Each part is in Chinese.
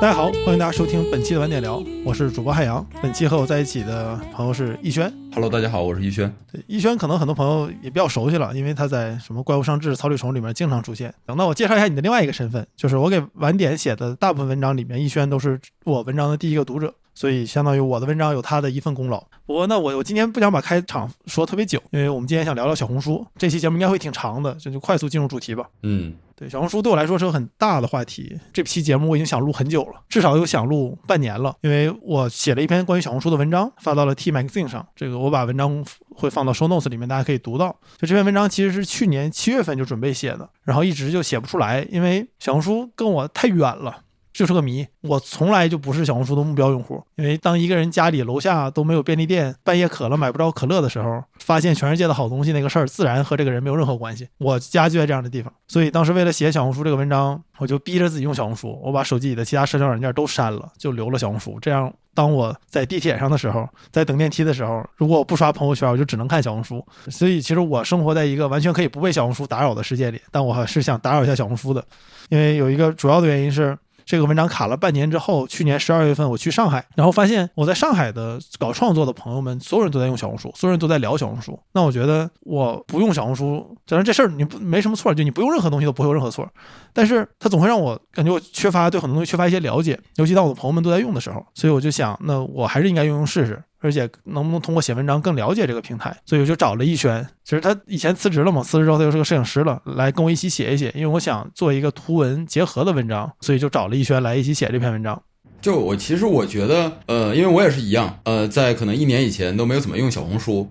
大家好，欢迎大家收听本期的晚点聊，我是主播海洋。本期和我在一起的朋友是逸轩。Hello，大家好，我是逸轩。对，逸轩可能很多朋友也比较熟悉了，因为他在什么《怪物上志》《草履虫》里面经常出现。等到我介绍一下你的另外一个身份，就是我给晚点写的大部分文章里面，逸轩都是我文章的第一个读者。所以相当于我的文章有他的一份功劳。不过那我我今天不想把开场说特别久，因为我们今天想聊聊小红书。这期节目应该会挺长的，这就快速进入主题吧。嗯，对，小红书对我来说是个很大的话题。这期节目我已经想录很久了，至少有想录半年了，因为我写了一篇关于小红书的文章，发到了 T Magazine 上。这个我把文章会放到 Show Notes 里面，大家可以读到。就这篇文章其实是去年七月份就准备写的，然后一直就写不出来，因为小红书跟我太远了。就是个谜，我从来就不是小红书的目标用户。因为当一个人家里楼下都没有便利店，半夜渴了买不着可乐的时候，发现全世界的好东西那个事儿，自然和这个人没有任何关系。我家就在这样的地方，所以当时为了写小红书这个文章，我就逼着自己用小红书，我把手机里的其他社交软件都删了，就留了小红书。这样，当我在地铁上的时候，在等电梯的时候，如果我不刷朋友圈，我就只能看小红书。所以，其实我生活在一个完全可以不被小红书打扰的世界里，但我还是想打扰一下小红书的，因为有一个主要的原因是。这个文章卡了半年之后，去年十二月份我去上海，然后发现我在上海的搞创作的朋友们，所有人都在用小红书，所有人都在聊小红书。那我觉得我不用小红书，当然这事儿你不没什么错，就你不用任何东西都不会有任何错。但是它总会让我感觉我缺乏对很多东西缺乏一些了解，尤其当我的朋友们都在用的时候，所以我就想，那我还是应该用用试试。而且能不能通过写文章更了解这个平台？所以我就找了逸轩，其实他以前辞职了嘛，辞职之后他又是个摄影师了，来跟我一起写一写。因为我想做一个图文结合的文章，所以就找了逸轩来一起写这篇文章。就我其实我觉得，呃，因为我也是一样，呃，在可能一年以前都没有怎么用小红书，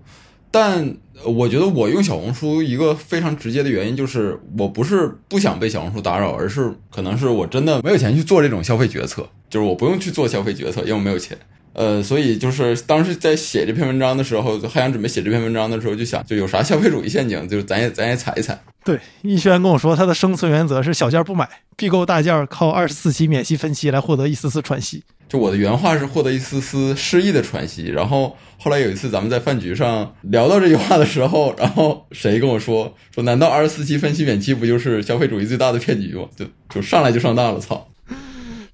但我觉得我用小红书一个非常直接的原因就是，我不是不想被小红书打扰，而是可能是我真的没有钱去做这种消费决策，就是我不用去做消费决策，因为我没有钱。呃，所以就是当时在写这篇文章的时候，还想准备写这篇文章的时候，就想就有啥消费主义陷阱，就是咱也咱也踩一踩。对，逸轩跟我说，他的生存原则是小件不买，必购大件，靠二十四期免息分期来获得一丝丝喘息。就我的原话是获得一丝丝失意的喘息。然后后来有一次咱们在饭局上聊到这句话的时候，然后谁跟我说说，难道二十四期分期免息不就是消费主义最大的骗局吗？就就上来就上当了，操！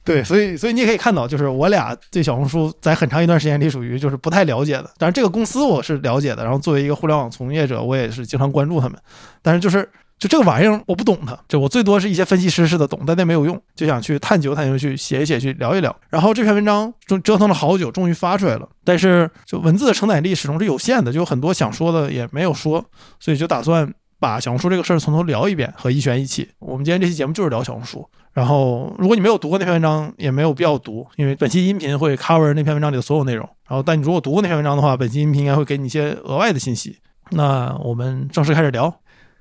对，所以所以你也可以看到，就是我俩对小红书在很长一段时间里属于就是不太了解的。但是，这个公司我是了解的，然后作为一个互联网从业者，我也是经常关注他们。但是就是就这个玩意儿，我不懂它，就我最多是一些分析师似的懂，但那没有用，就想去探究探究，去写一写，去聊一聊。然后这篇文章就折腾了好久，终于发出来了。但是就文字的承载力始终是有限的，就有很多想说的也没有说，所以就打算把小红书这个事儿从头聊一遍，和一璇一起。我们今天这期节目就是聊小红书。然后，如果你没有读过那篇文章，也没有必要读，因为本期音频会 cover 那篇文章里的所有内容。然后，但你如果读过那篇文章的话，本期音频应该会给你一些额外的信息。那我们正式开始聊。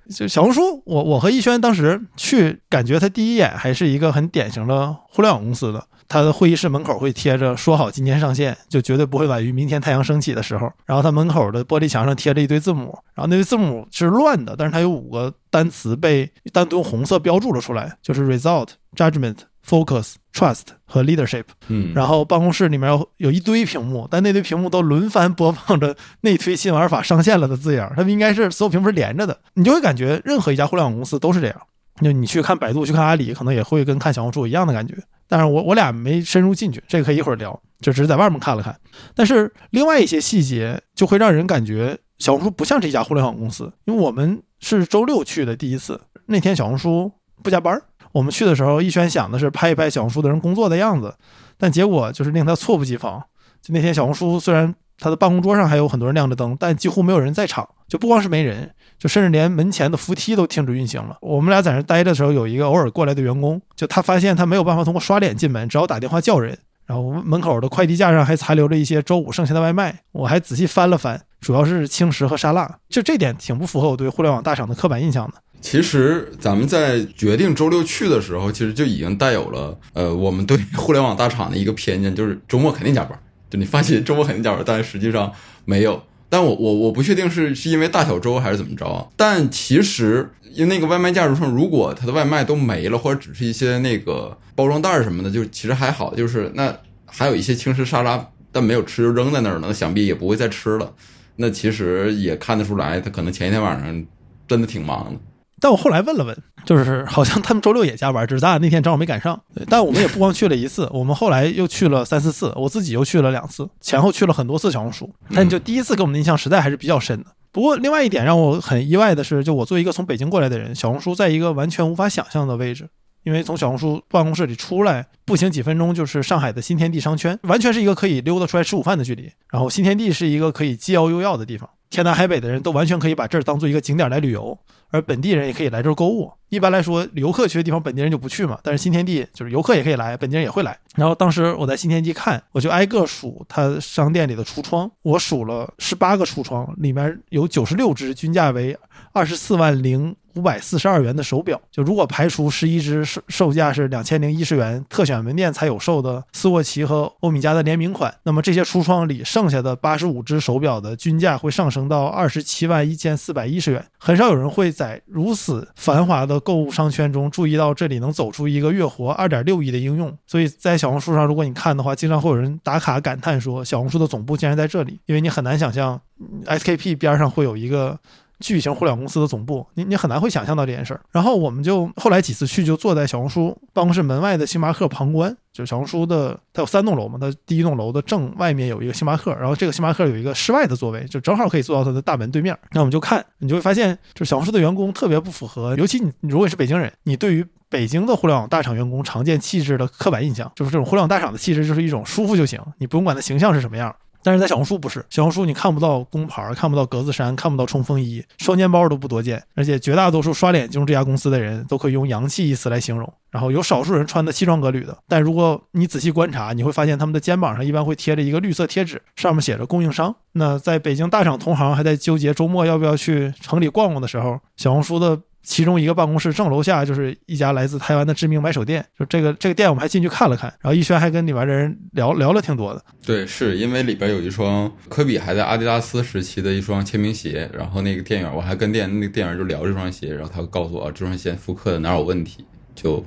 就小红书，我我和逸轩当时去，感觉他第一眼还是一个很典型的互联网公司的。他的会议室门口会贴着“说好今天上线，就绝对不会晚于明天太阳升起”的时候。然后他门口的玻璃墙上贴着一堆字母，然后那堆字母是乱的，但是它有五个单词被单独用红色标注了出来，就是 result、judgment、focus、trust 和 leadership。嗯，然后办公室里面有有一堆屏幕，但那堆屏幕都轮番播放着内推新玩法上线了的字样，他们应该是所有屏幕是连着的，你就会感觉任何一家互联网公司都是这样。就你去看百度，去看阿里，可能也会跟看小红书一样的感觉。但是我我俩没深入进去，这个可以一会儿聊，就只是在外面看了看。但是另外一些细节就会让人感觉小红书不像是一家互联网公司，因为我们是周六去的第一次，那天小红书不加班。我们去的时候，逸轩想的是拍一拍小红书的人工作的样子，但结果就是令他猝不及防。就那天小红书虽然他的办公桌上还有很多人亮着灯，但几乎没有人在场。就不光是没人，就甚至连门前的扶梯都停止运行了。我们俩在那待着的时候，有一个偶尔过来的员工，就他发现他没有办法通过刷脸进门，只好打电话叫人。然后门口的快递架上还残留着一些周五剩下的外卖，我还仔细翻了翻，主要是轻食和沙拉。就这点挺不符合我对互联网大厂的刻板印象的。其实咱们在决定周六去的时候，其实就已经带有了呃，我们对互联网大厂的一个偏见，就是周末肯定加班。就你发现周末肯定加班，但实际上没有。但我我我不确定是是因为大小周还是怎么着啊？但其实因为那个外卖架上，如果它的外卖都没了，或者只是一些那个包装袋什么的，就其实还好。就是那还有一些轻食沙拉，但没有吃就扔在那儿了，那想必也不会再吃了。那其实也看得出来，他可能前一天晚上真的挺忙的。但我后来问了问，就是好像他们周六也加班，只是咱俩那天正好没赶上。对，但我们也不光去了一次，我们后来又去了三四次，我自己又去了两次，前后去了很多次小红书。但就第一次给我们的印象实在还是比较深的。不过另外一点让我很意外的是，就我作为一个从北京过来的人，小红书在一个完全无法想象的位置。因为从小红书办公室里出来，步行几分钟就是上海的新天地商圈，完全是一个可以溜达出来吃午饭的距离。然后新天地是一个可以既要又要的地方，天南海北的人都完全可以把这儿当做一个景点来旅游，而本地人也可以来这儿购物。一般来说，游客去的地方，本地人就不去嘛。但是新天地就是游客也可以来，本地人也会来。然后当时我在新天地看，我就挨个数它商店里的橱窗，我数了十八个橱窗，里面有九十六只均价为二十四万零。五百四十二元的手表，就如果排除十一只售售价是两千零一十元特选门店才有售的斯沃琪和欧米茄的联名款，那么这些橱窗里剩下的八十五只手表的均价会上升到二十七万一千四百一十元。很少有人会在如此繁华的购物商圈中注意到这里能走出一个月活二点六亿的应用。所以在小红书上，如果你看的话，经常会有人打卡感叹说，小红书的总部竟然在这里，因为你很难想象 SKP 边上会有一个。巨型互联网公司的总部，你你很难会想象到这件事儿。然后我们就后来几次去，就坐在小红书办公室门外的星巴克旁观。就小红书的，它有三栋楼嘛，它第一栋楼的正外面有一个星巴克，然后这个星巴克有一个室外的座位，就正好可以坐到它的大门对面。那我们就看，你就会发现，就小红书的员工特别不符合，尤其你如果是北京人，你对于北京的互联网大厂员工常见气质的刻板印象，就是这种互联网大厂的气质就是一种舒服就行，你不用管它形象是什么样。但是在小红书不是，小红书你看不到工牌，看不到格子衫，看不到冲锋衣，双肩包都不多见，而且绝大多数刷脸进入这家公司的人都可以用洋气一词来形容。然后有少数人穿的西装革履的，但如果你仔细观察，你会发现他们的肩膀上一般会贴着一个绿色贴纸，上面写着供应商。那在北京大厂同行还在纠结周末要不要去城里逛逛的时候，小红书的。其中一个办公室正楼下就是一家来自台湾的知名买手店，就这个这个店我们还进去看了看，然后逸轩还跟里边的人聊聊了挺多的。对，是因为里边有一双科比还在阿迪达斯时期的一双签名鞋，然后那个店员我还跟店那个店员就聊这双鞋，然后他告诉我这双鞋复刻的哪有问题，就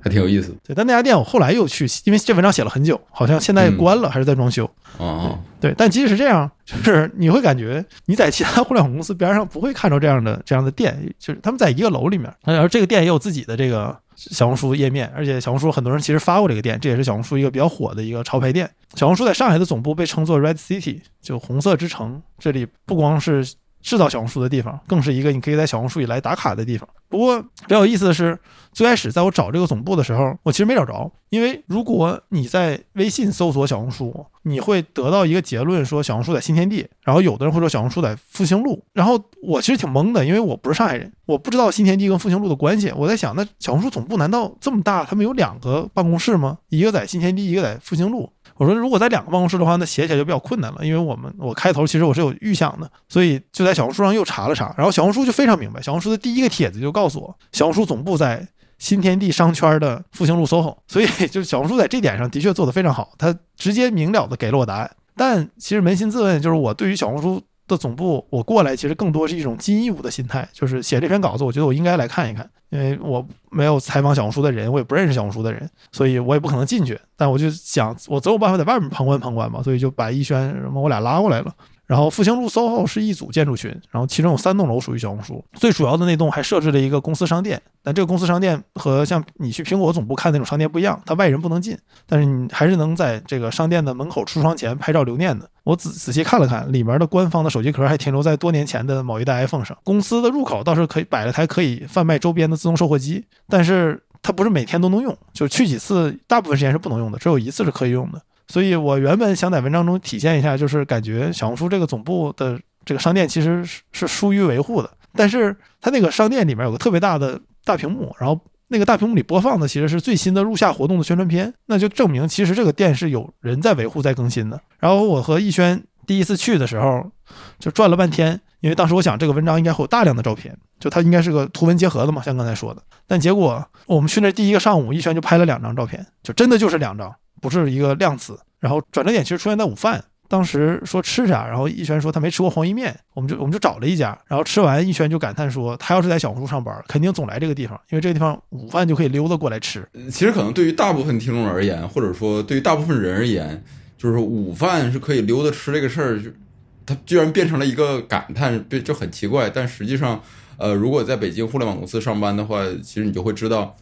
还挺有意思。对，但那家店我后来又去，因为这文章写了很久，好像现在关了还是在装修。哦。对，但即使是这样，就是你会感觉你在其他互联网公司边上不会看到这样的这样的店，就是他们在一个楼里面，而这个店也有自己的这个小红书页面，而且小红书很多人其实发过这个店，这也是小红书一个比较火的一个潮牌店。小红书在上海的总部被称作 Red City，就红色之城。这里不光是制造小红书的地方，更是一个你可以在小红书里来打卡的地方。不过比较有意思的是，最开始在我找这个总部的时候，我其实没找着，因为如果你在微信搜索小红书，你会得到一个结论，说小红书在新天地，然后有的人会说小红书在复兴路，然后我其实挺懵的，因为我不是上海人，我不知道新天地跟复兴路的关系。我在想，那小红书总部难道这么大，他们有两个办公室吗？一个在新天地，一个在复兴路。我说，如果在两个办公室的话，那写起来就比较困难了，因为我们我开头其实我是有预想的，所以就在小红书上又查了查，然后小红书就非常明白，小红书的第一个帖子就告诉我，小红书总部在新天地商圈的复兴路 SOHO，所以就是小红书在这点上的确做得非常好，它直接明了的给了我答案。但其实扪心自问，就是我对于小红书的总部，我过来其实更多是一种金义务的心态，就是写这篇稿子，我觉得我应该来看一看。因为我没有采访小红书的人，我也不认识小红书的人，所以我也不可能进去。但我就想，我总有办法在外面旁观旁观嘛，所以就把逸轩什么我俩拉过来了。然后复兴路 SOHO 是一组建筑群，然后其中有三栋楼属于小红书，最主要的那栋还设置了一个公司商店。但这个公司商店和像你去苹果总部看那种商店不一样，它外人不能进，但是你还是能在这个商店的门口橱窗前拍照留念的。我仔仔细看了看，里面的官方的手机壳还停留在多年前的某一代 iPhone 上。公司的入口倒是可以摆了台可以贩卖周边的自动售货机，但是它不是每天都能用，就去几次，大部分时间是不能用的，只有一次是可以用的。所以我原本想在文章中体现一下，就是感觉小红书这个总部的这个商店其实是是疏于维护的。但是它那个商店里面有个特别大的大屏幕，然后那个大屏幕里播放的其实是最新的入夏活动的宣传片，那就证明其实这个店是有人在维护、在更新的。然后我和逸轩第一次去的时候就转了半天，因为当时我想这个文章应该会有大量的照片，就它应该是个图文结合的嘛，像刚才说的。但结果我们去那第一个上午，逸轩就拍了两张照片，就真的就是两张。不是一个量词，然后转折点其实出现在午饭。当时说吃啥，然后逸轩说他没吃过黄鱼面，我们就我们就找了一家，然后吃完，逸轩就感叹说，他要是在小红书上班，肯定总来这个地方，因为这个地方午饭就可以溜达过来吃。其实可能对于大部分听众而言，或者说对于大部分人而言，就是午饭是可以溜达吃这个事儿，就他居然变成了一个感叹，就很奇怪。但实际上，呃，如果在北京互联网公司上班的话，其实你就会知道，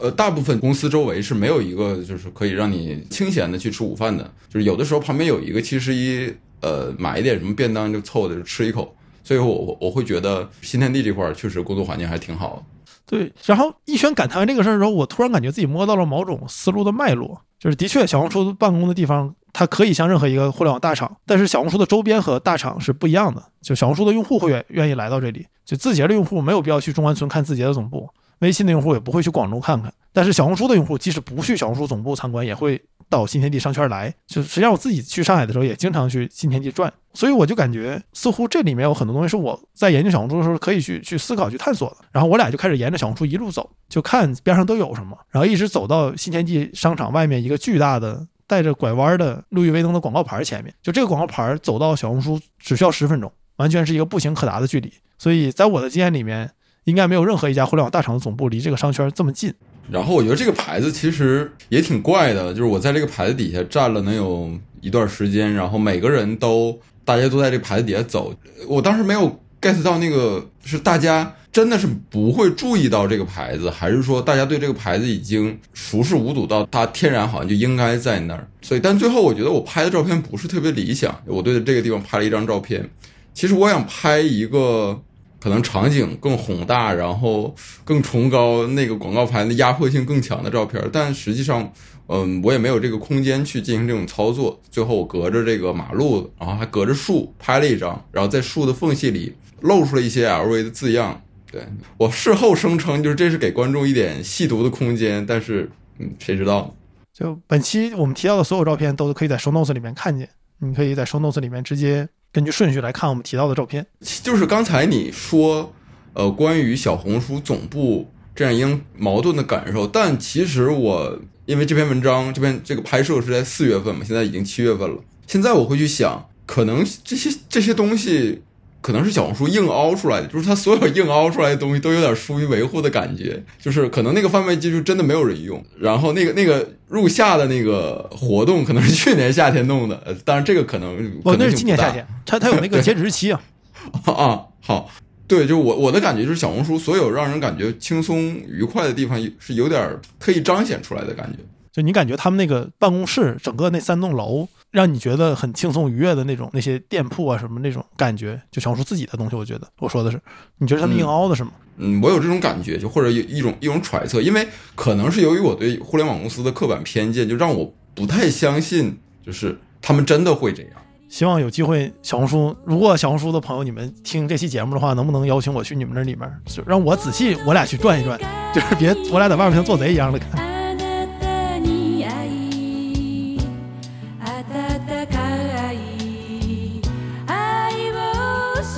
呃，大部分公司周围是没有一个就是可以让你清闲的去吃午饭的，就是有的时候旁边有一个七十一，呃，买一点什么便当就凑的就吃一口。所以我我我会觉得新天地这块确实工作环境还挺好。对，然后一轩感叹完这个事儿之后，我突然感觉自己摸到了某种思路的脉络，就是的确小红书办公的地方。它可以像任何一个互联网大厂，但是小红书的周边和大厂是不一样的。就小红书的用户会愿愿意来到这里，就字节的用户没有必要去中关村看字节的总部，微信的用户也不会去广州看看。但是小红书的用户即使不去小红书总部参观，也会到新天地商圈来。就实际上我自己去上海的时候，也经常去新天地转。所以我就感觉似乎这里面有很多东西是我在研究小红书的时候可以去去思考、去探索的。然后我俩就开始沿着小红书一路走，就看边上都有什么，然后一直走到新天地商场外面一个巨大的。带着拐弯的路易威登的广告牌前面，就这个广告牌走到小红书只需要十分钟，完全是一个步行可达的距离。所以在我的经验里面，应该没有任何一家互联网大厂的总部离这个商圈这么近。然后我觉得这个牌子其实也挺怪的，就是我在这个牌子底下站了能有一段时间，然后每个人都大家都在这个牌子底下走，我当时没有 get 到那个是大家。真的是不会注意到这个牌子，还是说大家对这个牌子已经熟视无睹到它天然好像就应该在那儿？所以，但最后我觉得我拍的照片不是特别理想。我对这个地方拍了一张照片，其实我想拍一个可能场景更宏大，然后更崇高，那个广告牌的压迫性更强的照片，但实际上，嗯，我也没有这个空间去进行这种操作。最后我隔着这个马路，然后还隔着树拍了一张，然后在树的缝隙里露出了一些 LV 的字样。对我事后声称，就是这是给观众一点细读的空间，但是，嗯，谁知道？就本期我们提到的所有照片，都可以在 show notes 里面看见。你可以在 show notes 里面直接根据顺序来看我们提到的照片。就是刚才你说，呃，关于小红书总部这样一种矛盾的感受，但其实我因为这篇文章这篇这个拍摄是在四月份嘛，现在已经七月份了。现在我会去想，可能这些这些东西。可能是小红书硬凹出来的，就是它所有硬凹出来的东西都有点疏于维护的感觉，就是可能那个贩卖机就真的没有人用，然后那个那个入夏的那个活动可能是去年夏天弄的，呃，当然这个可能哦，那是今年夏天，它它有那个截止日期 啊，啊，好，对，就我我的感觉就是小红书所有让人感觉轻松愉快的地方是有点特意彰显出来的感觉，就你感觉他们那个办公室整个那三栋楼。让你觉得很轻松愉悦的那种，那些店铺啊什么那种感觉，就小红书自己的东西。我觉得我说的是，你觉得他们硬凹的是吗？嗯，我有这种感觉，就或者有一种一种揣测，因为可能是由于我对互联网公司的刻板偏见，就让我不太相信，就是他们真的会这样。希望有机会，小红书如果小红书的朋友你们听这期节目的话，能不能邀请我去你们那里面，就让我仔细我俩去转一转，就是别我俩在外面像做贼一样的看。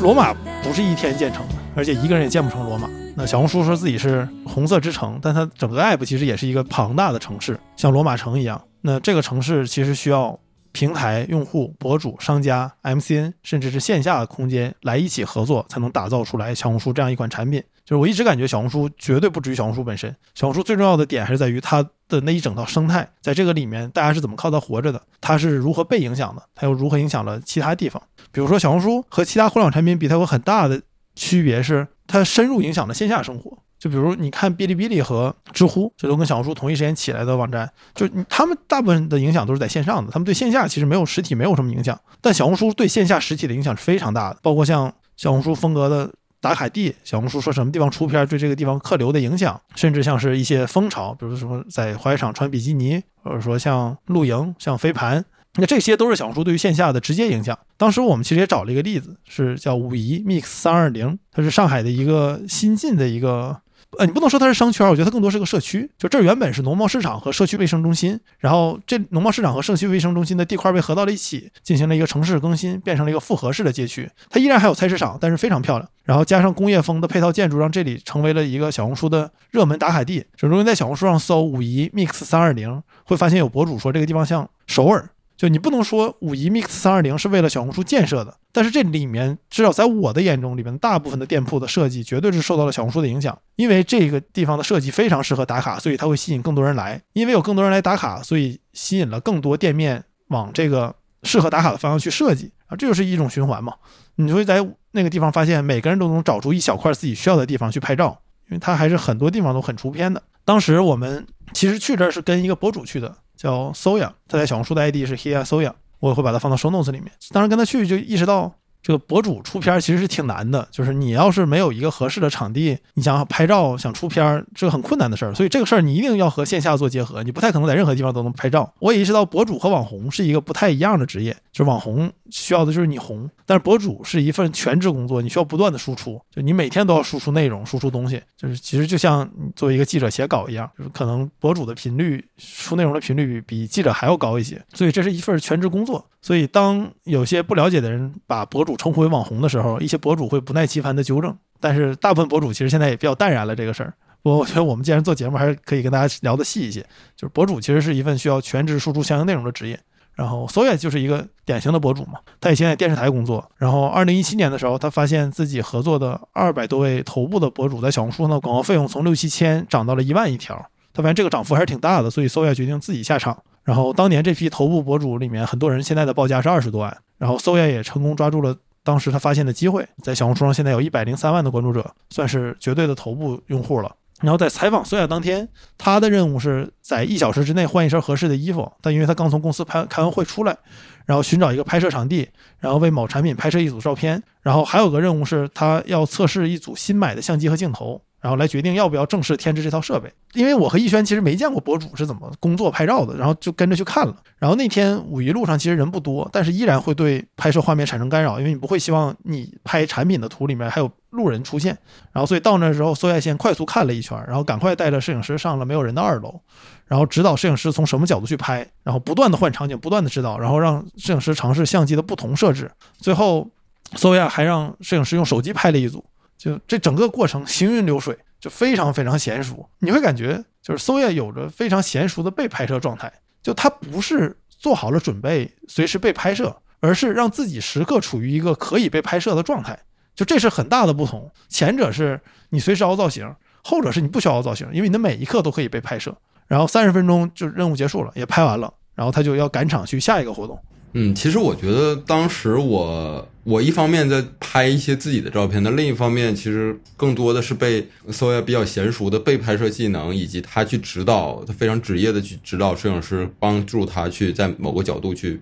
罗马不是一天建成的，而且一个人也建不成罗马。那小红书说自己是红色之城，但它整个 app 其实也是一个庞大的城市，像罗马城一样。那这个城市其实需要平台、用户、博主、商家、MCN，甚至是线下的空间来一起合作，才能打造出来小红书这样一款产品。就是我一直感觉小红书绝对不止于小红书本身，小红书最重要的点还是在于它的那一整套生态，在这个里面大家是怎么靠它活着的，它是如何被影响的，它又如何影响了其他地方。比如说小红书和其他互联网产品比，它有很大的区别是它深入影响了线下生活。就比如你看哔哩哔哩和知乎，这都跟小红书同一时间起来的网站，就他们大部分的影响都是在线上的，他们对线下其实没有实体没有什么影响，但小红书对线下实体的影响是非常大的，包括像小红书风格的。打卡地，小红书说什么地方出片对这个地方客流的影响，甚至像是一些风潮，比如说在滑雪场穿比基尼，或者说像露营、像飞盘，那这些都是小红书对于线下的直接影响。当时我们其实也找了一个例子，是叫武夷 Mix 三二零，它是上海的一个新进的一个。呃，你不能说它是商圈，我觉得它更多是个社区。就这儿原本是农贸市场和社区卫生中心，然后这农贸市场和社区卫生中心的地块被合到了一起，进行了一个城市更新，变成了一个复合式的街区。它依然还有菜市场，但是非常漂亮。然后加上工业风的配套建筑，让这里成为了一个小红书的热门打卡地。就如果在小红书上搜“武夷 Mix 三二零”，会发现有博主说这个地方像首尔。就你不能说五一 Mix 三二零是为了小红书建设的，但是这里面至少在我的眼中，里面大部分的店铺的设计绝对是受到了小红书的影响，因为这个地方的设计非常适合打卡，所以它会吸引更多人来。因为有更多人来打卡，所以吸引了更多店面往这个适合打卡的方向去设计啊，这就是一种循环嘛。你会在那个地方发现，每个人都能找出一小块自己需要的地方去拍照，因为它还是很多地方都很出片的。当时我们其实去这儿是跟一个博主去的，叫 Soya，他在小红书的 ID 是 Here Soya，我会把它放到 Show Notes 里面。当时跟他去就意识到。这个博主出片其实是挺难的，就是你要是没有一个合适的场地，你想拍照想出片这个很困难的事儿。所以这个事儿你一定要和线下做结合，你不太可能在任何地方都能拍照。我也意识到博主和网红是一个不太一样的职业，就是网红需要的就是你红，但是博主是一份全职工作，你需要不断的输出，就你每天都要输出内容、输出东西，就是其实就像你作为一个记者写稿一样，就是可能博主的频率出内容的频率比比记者还要高一些，所以这是一份全职工作。所以，当有些不了解的人把博主称呼为网红的时候，一些博主会不耐其烦的纠正。但是，大部分博主其实现在也比较淡然了这个事儿。我我觉得我们既然做节目，还是可以跟大家聊的细一些。就是博主其实是一份需要全职输出相应内容的职业。然后，Soya 就是一个典型的博主嘛。他以前在电视台工作。然后，二零一七年的时候，他发现自己合作的二百多位头部的博主在小红书上的广告费用从六七千涨到了一万一条。他发现这个涨幅还是挺大的，所以 Soya 决定自己下场。然后当年这批头部博主里面，很多人现在的报价是二十多万。然后搜 a 也成功抓住了当时他发现的机会，在小红书上现在有一百零三万的关注者，算是绝对的头部用户了。然后在采访搜 a 当天，他的任务是在一小时之内换一身合适的衣服。但因为他刚从公司拍开完会出来，然后寻找一个拍摄场地，然后为某产品拍摄一组照片。然后还有个任务是，他要测试一组新买的相机和镜头。然后来决定要不要正式添置这套设备，因为我和逸轩其实没见过博主是怎么工作拍照的，然后就跟着去看了。然后那天五一路上其实人不多，但是依然会对拍摄画面产生干扰，因为你不会希望你拍产品的图里面还有路人出现。然后所以到那时候，搜亚先快速看了一圈，然后赶快带着摄影师上了没有人的二楼，然后指导摄影师从什么角度去拍，然后不断的换场景，不断的指导，然后让摄影师尝试相机的不同设置。最后，搜亚还让摄影师用手机拍了一组。就这整个过程行云流水，就非常非常娴熟。你会感觉就是搜叶有着非常娴熟的被拍摄状态，就他不是做好了准备随时被拍摄，而是让自己时刻处于一个可以被拍摄的状态。就这是很大的不同。前者是你随时凹造型，后者是你不需要凹造型，因为你的每一刻都可以被拍摄。然后三十分钟就任务结束了，也拍完了，然后他就要赶场去下一个活动。嗯，其实我觉得当时我我一方面在拍一些自己的照片，那另一方面其实更多的是被搜亚比较娴熟的被拍摄技能，以及他去指导，他非常职业的去指导摄影师，帮助他去在某个角度去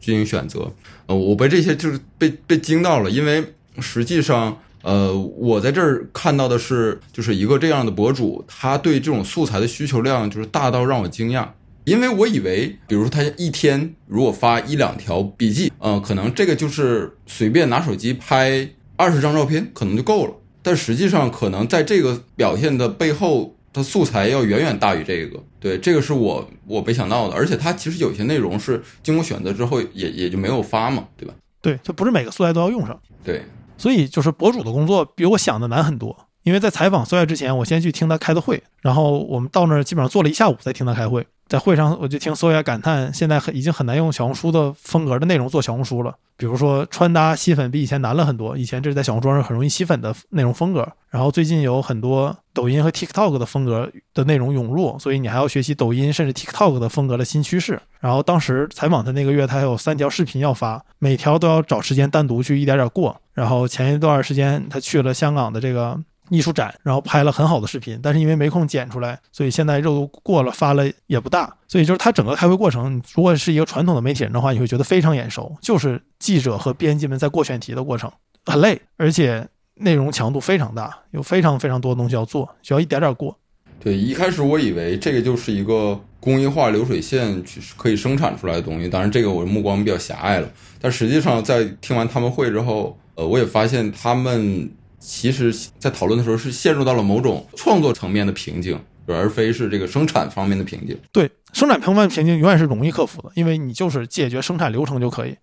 进行选择。呃，我被这些就是被被惊到了，因为实际上，呃，我在这儿看到的是就是一个这样的博主，他对这种素材的需求量就是大到让我惊讶。因为我以为，比如说他一天如果发一两条笔记，嗯，可能这个就是随便拿手机拍二十张照片，可能就够了。但实际上，可能在这个表现的背后，它素材要远远大于这个。对，这个是我我没想到的。而且它其实有些内容是经过选择之后，也也就没有发嘛，对吧？对，就不是每个素材都要用上。对，所以就是博主的工作比我想的难很多。因为在采访苏亚之前，我先去听他开的会，然后我们到那儿基本上坐了一下午在听他开会。在会上，我就听苏亚感叹，现在很已经很难用小红书的风格的内容做小红书了。比如说穿搭吸粉比以前难了很多，以前这是在小红书上很容易吸粉的内容风格。然后最近有很多抖音和 TikTok 的风格的内容涌入，所以你还要学习抖音甚至 TikTok 的风格的新趋势。然后当时采访他那个月，他还有三条视频要发，每条都要找时间单独去一点点过。然后前一段时间他去了香港的这个。艺术展，然后拍了很好的视频，但是因为没空剪出来，所以现在热度过了，发了也不大。所以就是他整个开会过程，如果是一个传统的媒体人的话，你会觉得非常眼熟，就是记者和编辑们在过选题的过程，很累，而且内容强度非常大，有非常非常多的东西要做，需要一点点过。对，一开始我以为这个就是一个工业化流水线去可以生产出来的东西，当然这个我目光比较狭隘了。但实际上在听完他们会之后，呃，我也发现他们。其实，在讨论的时候是陷入到了某种创作层面的瓶颈，而非是这个生产方面的瓶颈。对，生产方面瓶颈永远是容易克服的，因为你就是解决生产流程就可以，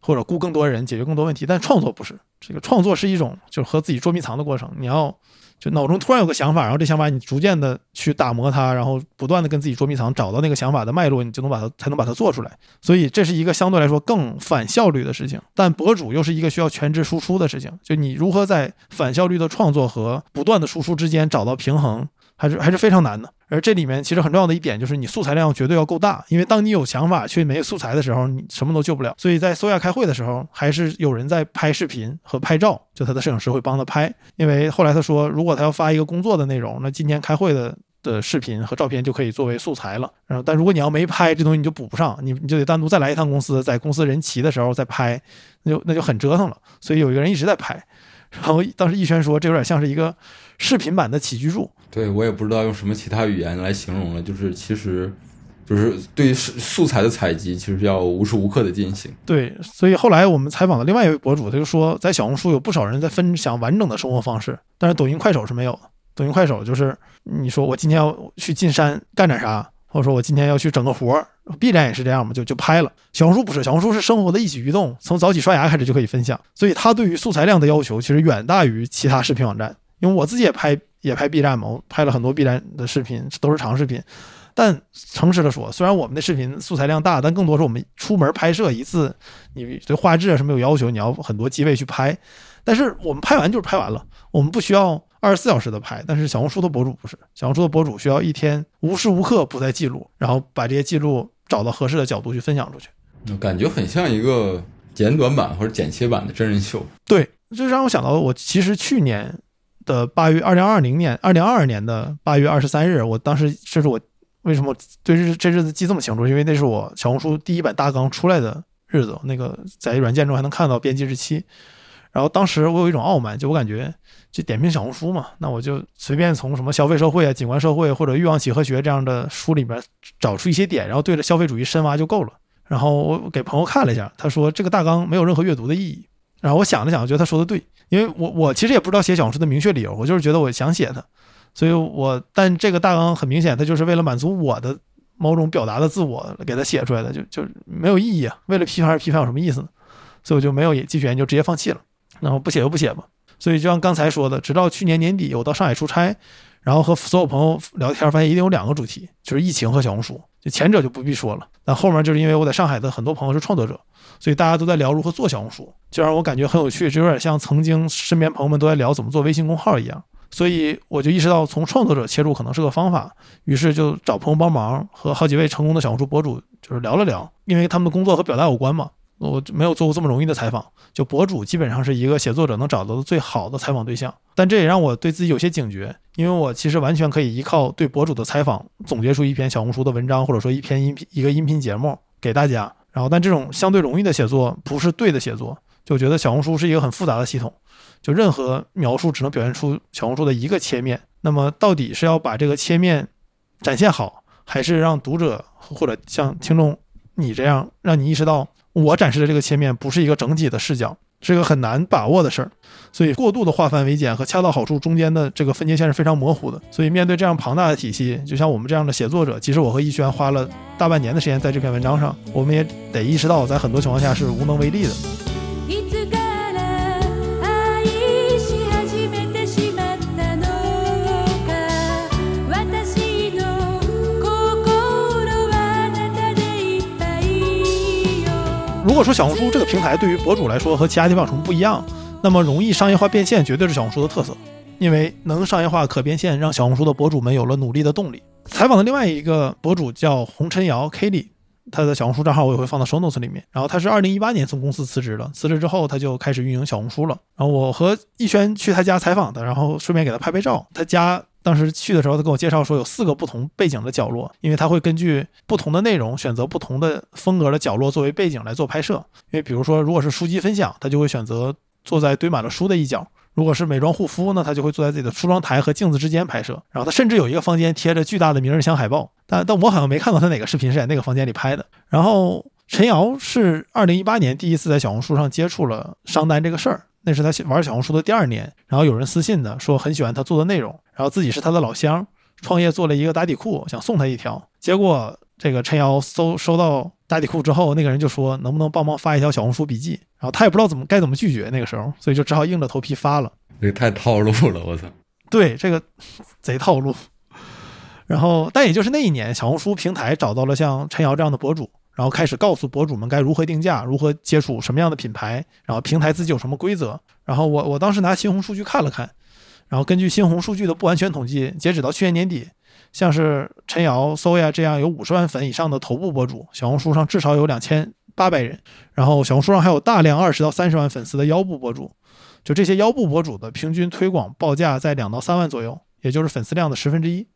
或者雇更多人解决更多问题。但创作不是，这个创作是一种就是和自己捉迷藏的过程，你要。就脑中突然有个想法，然后这想法你逐渐的去打磨它，然后不断的跟自己捉迷藏，找到那个想法的脉络，你就能把它才能把它做出来。所以这是一个相对来说更反效率的事情，但博主又是一个需要全职输出的事情。就你如何在反效率的创作和不断的输出之间找到平衡，还是还是非常难的。而这里面其实很重要的一点就是你素材量绝对要够大，因为当你有想法却没素材的时候，你什么都救不了。所以在搜亚开会的时候，还是有人在拍视频和拍照，就他的摄影师会帮他拍。因为后来他说，如果他要发一个工作的内容，那今天开会的的视频和照片就可以作为素材了。然后，但如果你要没拍这东西，你就补不上，你你就得单独再来一趟公司，在公司人齐的时候再拍，那就那就很折腾了。所以有一个人一直在拍。然后当时逸轩说，这有点像是一个视频版的起居注。对我也不知道用什么其他语言来形容了，就是其实，就是对素素材的采集，其实要无时无刻的进行。对，所以后来我们采访的另外一位博主，他就说，在小红书有不少人在分享完整的生活方式，但是抖音、快手是没有的。抖音、快手就是你说我今天要去进山干点啥，或者说我今天要去整个活儿，B 站也是这样嘛，就就拍了。小红书不是，小红书是生活的一举一动，从早起刷牙开始就可以分享，所以它对于素材量的要求其实远大于其他视频网站。因为我自己也拍。也拍 B 站嘛，我拍了很多 B 站的视频，都是长视频。但诚实的说，虽然我们的视频素材量大，但更多是我们出门拍摄一次，你对画质是没有要求，你要很多机位去拍。但是我们拍完就是拍完了，我们不需要二十四小时的拍。但是小红书的博主不是，小红书的博主需要一天无时无刻不在记录，然后把这些记录找到合适的角度去分享出去。感觉很像一个简短版或者剪切版的真人秀。对，这让我想到我其实去年。的八月二零二零年二零二二年的八月二十三日，我当时这是我为什么对日这日子记这么清楚？因为那是我小红书第一版大纲出来的日子，那个在软件中还能看到编辑日期。然后当时我有一种傲慢，就我感觉就点评小红书嘛，那我就随便从什么消费社会啊、景观社会或者欲望几何学这样的书里边找出一些点，然后对着消费主义深挖就够了。然后我给朋友看了一下，他说这个大纲没有任何阅读的意义。然后我想了想，觉得他说的对。因为我我其实也不知道写小红书的明确理由，我就是觉得我想写它，所以我但这个大纲很明显，它就是为了满足我的某种表达的自我给它写出来的，就就没有意义啊。为了批判而批判有什么意思呢？所以我就没有继续研究，直接放弃了。然后不写就不写吧。所以就像刚才说的，直到去年年底我到上海出差，然后和所有朋友聊天，发现一定有两个主题，就是疫情和小红书。就前者就不必说了，但后面就是因为我在上海的很多朋友是创作者。所以大家都在聊如何做小红书，就让我感觉很有趣，就有点像曾经身边朋友们都在聊怎么做微信公号一样。所以我就意识到从创作者切入可能是个方法，于是就找朋友帮忙，和好几位成功的小红书博主就是聊了聊，因为他们的工作和表达有关嘛。我没有做过这么容易的采访，就博主基本上是一个写作者能找到的最好的采访对象。但这也让我对自己有些警觉，因为我其实完全可以依靠对博主的采访总结出一篇小红书的文章，或者说一篇音频一个音频节目给大家。然后，但这种相对容易的写作不是对的写作，就觉得小红书是一个很复杂的系统，就任何描述只能表现出小红书的一个切面。那么，到底是要把这个切面展现好，还是让读者或者像听众你这样，让你意识到我展示的这个切面不是一个整体的视角？是个很难把握的事儿，所以过度的化繁为简和恰到好处中间的这个分界线是非常模糊的。所以面对这样庞大的体系，就像我们这样的写作者，其实我和逸轩花了大半年的时间在这篇文章上，我们也得意识到，在很多情况下是无能为力的。如果说小红书这个平台对于博主来说和其他地方有什么不一样，那么容易商业化变现绝对是小红书的特色，因为能商业化可变现，让小红书的博主们有了努力的动力。采访的另外一个博主叫洪晨瑶 Kelly，他的小红书账号我也会放到 Show Notes 里面。然后他是二零一八年从公司辞职了，辞职之后他就开始运营小红书了。然后我和逸轩去他家采访的，然后顺便给他拍拍照。他家。当时去的时候，他跟我介绍说有四个不同背景的角落，因为他会根据不同的内容选择不同的风格的角落作为背景来做拍摄。因为比如说，如果是书籍分享，他就会选择坐在堆满了书的一角；如果是美妆护肤，那他就会坐在自己的梳妆台和镜子之间拍摄。然后他甚至有一个房间贴着巨大的明日香海报，但但我好像没看到他哪个视频是在那个房间里拍的。然后陈瑶是二零一八年第一次在小红书上接触了商单这个事儿。那是他玩小红书的第二年，然后有人私信的说很喜欢他做的内容，然后自己是他的老乡，创业做了一个打底裤，想送他一条。结果这个陈瑶搜收到打底裤之后，那个人就说能不能帮忙发一条小红书笔记，然后他也不知道怎么该怎么拒绝那个时候，所以就只好硬着头皮发了。这太套路了，我操！对，这个贼套路。然后，但也就是那一年，小红书平台找到了像陈瑶这样的博主。然后开始告诉博主们该如何定价，如何接触什么样的品牌，然后平台自己有什么规则。然后我我当时拿新红书去看了看，然后根据新红数据的不完全统计，截止到去年年底，像是陈瑶、Soya 这样有五十万粉以上的头部博主，小红书上至少有两千八百人。然后小红书上还有大量二十到三十万粉丝的腰部博主，就这些腰部博主的平均推广报价在两到三万左右，也就是粉丝量的十分之一。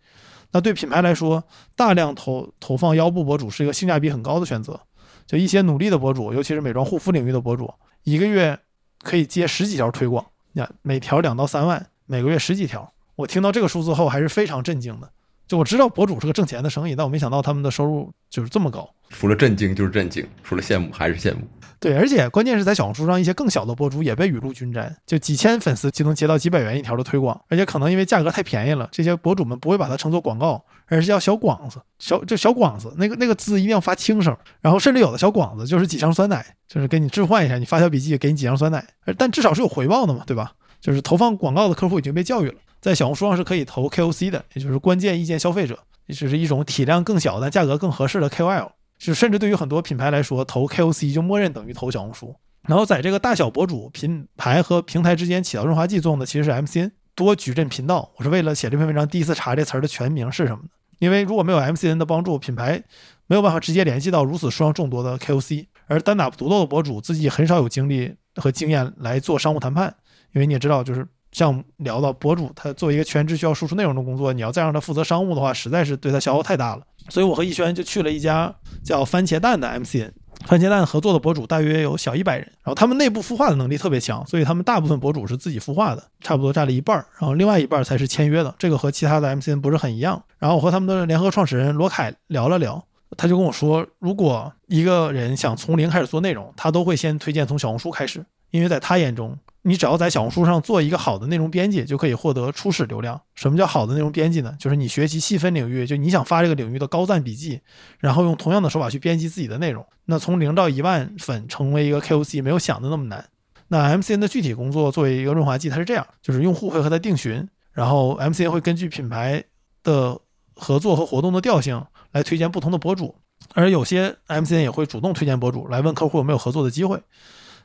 那对品牌来说，大量投投放腰部博主是一个性价比很高的选择。就一些努力的博主，尤其是美妆护肤领域的博主，一个月可以接十几条推广，那每条两到三万，每个月十几条。我听到这个数字后还是非常震惊的。就我知道博主是个挣钱的生意，但我没想到他们的收入就是这么高。除了震惊就是震惊，除了羡慕还是羡慕。对，而且关键是在小红书上，一些更小的博主也被雨露均沾，就几千粉丝就能接到几百元一条的推广，而且可能因为价格太便宜了，这些博主们不会把它称作广告，而是叫小广子，小就小广子，那个那个字一定要发轻声，然后甚至有的小广子就是几箱酸奶，就是给你置换一下，你发条笔记给你几箱酸奶，但至少是有回报的嘛，对吧？就是投放广告的客户已经被教育了，在小红书上是可以投 KOC 的，也就是关键意见消费者，也就是一种体量更小但价格更合适的 KOL，就甚至对于很多品牌来说，投 KOC 就默认等于投小红书。然后在这个大小博主、品牌和平台之间起到润滑剂作用的，其实是 MCN 多矩阵频道。我是为了写这篇文章，第一次查这词儿的全名是什么。因为如果没有 MCN 的帮助，品牌没有办法直接联系到如此数量众多的 KOC，而单打独斗的博主自己很少有精力和经验来做商务谈判。因为你也知道，就是像聊到博主，他作为一个全职需要输出内容的工作，你要再让他负责商务的话，实在是对他消耗太大了。所以我和逸轩就去了一家叫番茄蛋的 MCN。番茄蛋合作的博主大约有小一百人，然后他们内部孵化的能力特别强，所以他们大部分博主是自己孵化的，差不多占了一半儿，然后另外一半儿才是签约的。这个和其他的 MCN 不是很一样。然后我和他们的联合创始人罗凯聊了聊，他就跟我说，如果一个人想从零开始做内容，他都会先推荐从小红书开始，因为在他眼中。你只要在小红书上做一个好的内容编辑，就可以获得初始流量。什么叫好的内容编辑呢？就是你学习细分领域，就你想发这个领域的高赞笔记，然后用同样的手法去编辑自己的内容。那从零到一万粉成为一个 KOC，没有想的那么难。那 MCN 的具体工作作为一个润滑剂，它是这样：就是用户会和他定询，然后 MCN 会根据品牌的合作和活动的调性来推荐不同的博主，而有些 MCN 也会主动推荐博主来问客户有没有合作的机会。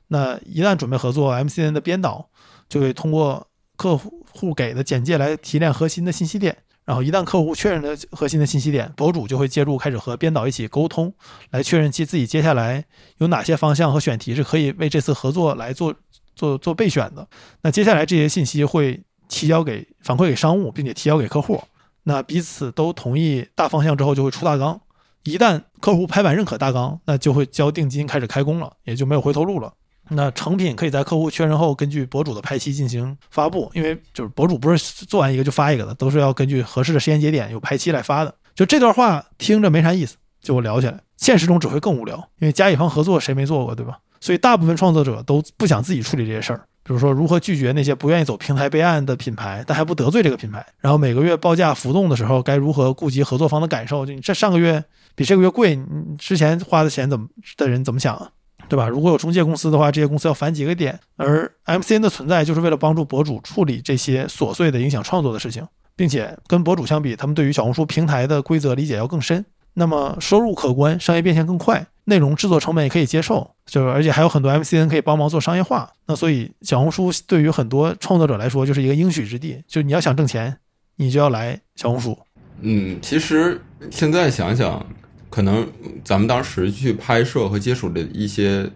那一旦准备合作，MCN 的编导就会通过客户给的简介来提炼核心的信息点，然后一旦客户确认了核心的信息点，博主就会介入，开始和编导一起沟通，来确认其自己接下来有哪些方向和选题是可以为这次合作来做做做备选的。那接下来这些信息会提交给反馈给商务，并且提交给客户。那彼此都同意大方向之后，就会出大纲。一旦客户拍板认可大纲，那就会交定金开始开工了，也就没有回头路了。那成品可以在客户确认后，根据博主的拍期进行发布，因为就是博主不是做完一个就发一个的，都是要根据合适的时间节点有拍期来发的。就这段话听着没啥意思，就我聊起来，现实中只会更无聊，因为甲乙方合作谁没做过，对吧？所以大部分创作者都不想自己处理这些事儿，比如说如何拒绝那些不愿意走平台备案的品牌，但还不得罪这个品牌，然后每个月报价浮动的时候该如何顾及合作方的感受？就你这上个月比这个月贵，你之前花的钱怎么的人怎么想啊？对吧？如果有中介公司的话，这些公司要返几个点。而 MCN 的存在就是为了帮助博主处理这些琐碎的影响创作的事情，并且跟博主相比，他们对于小红书平台的规则理解要更深。那么收入可观，商业变现更快，内容制作成本也可以接受，就是而且还有很多 MCN 可以帮忙做商业化。那所以小红书对于很多创作者来说就是一个应许之地。就你要想挣钱，你就要来小红书。嗯，其实现在想想。可能咱们当时去拍摄和接触的一些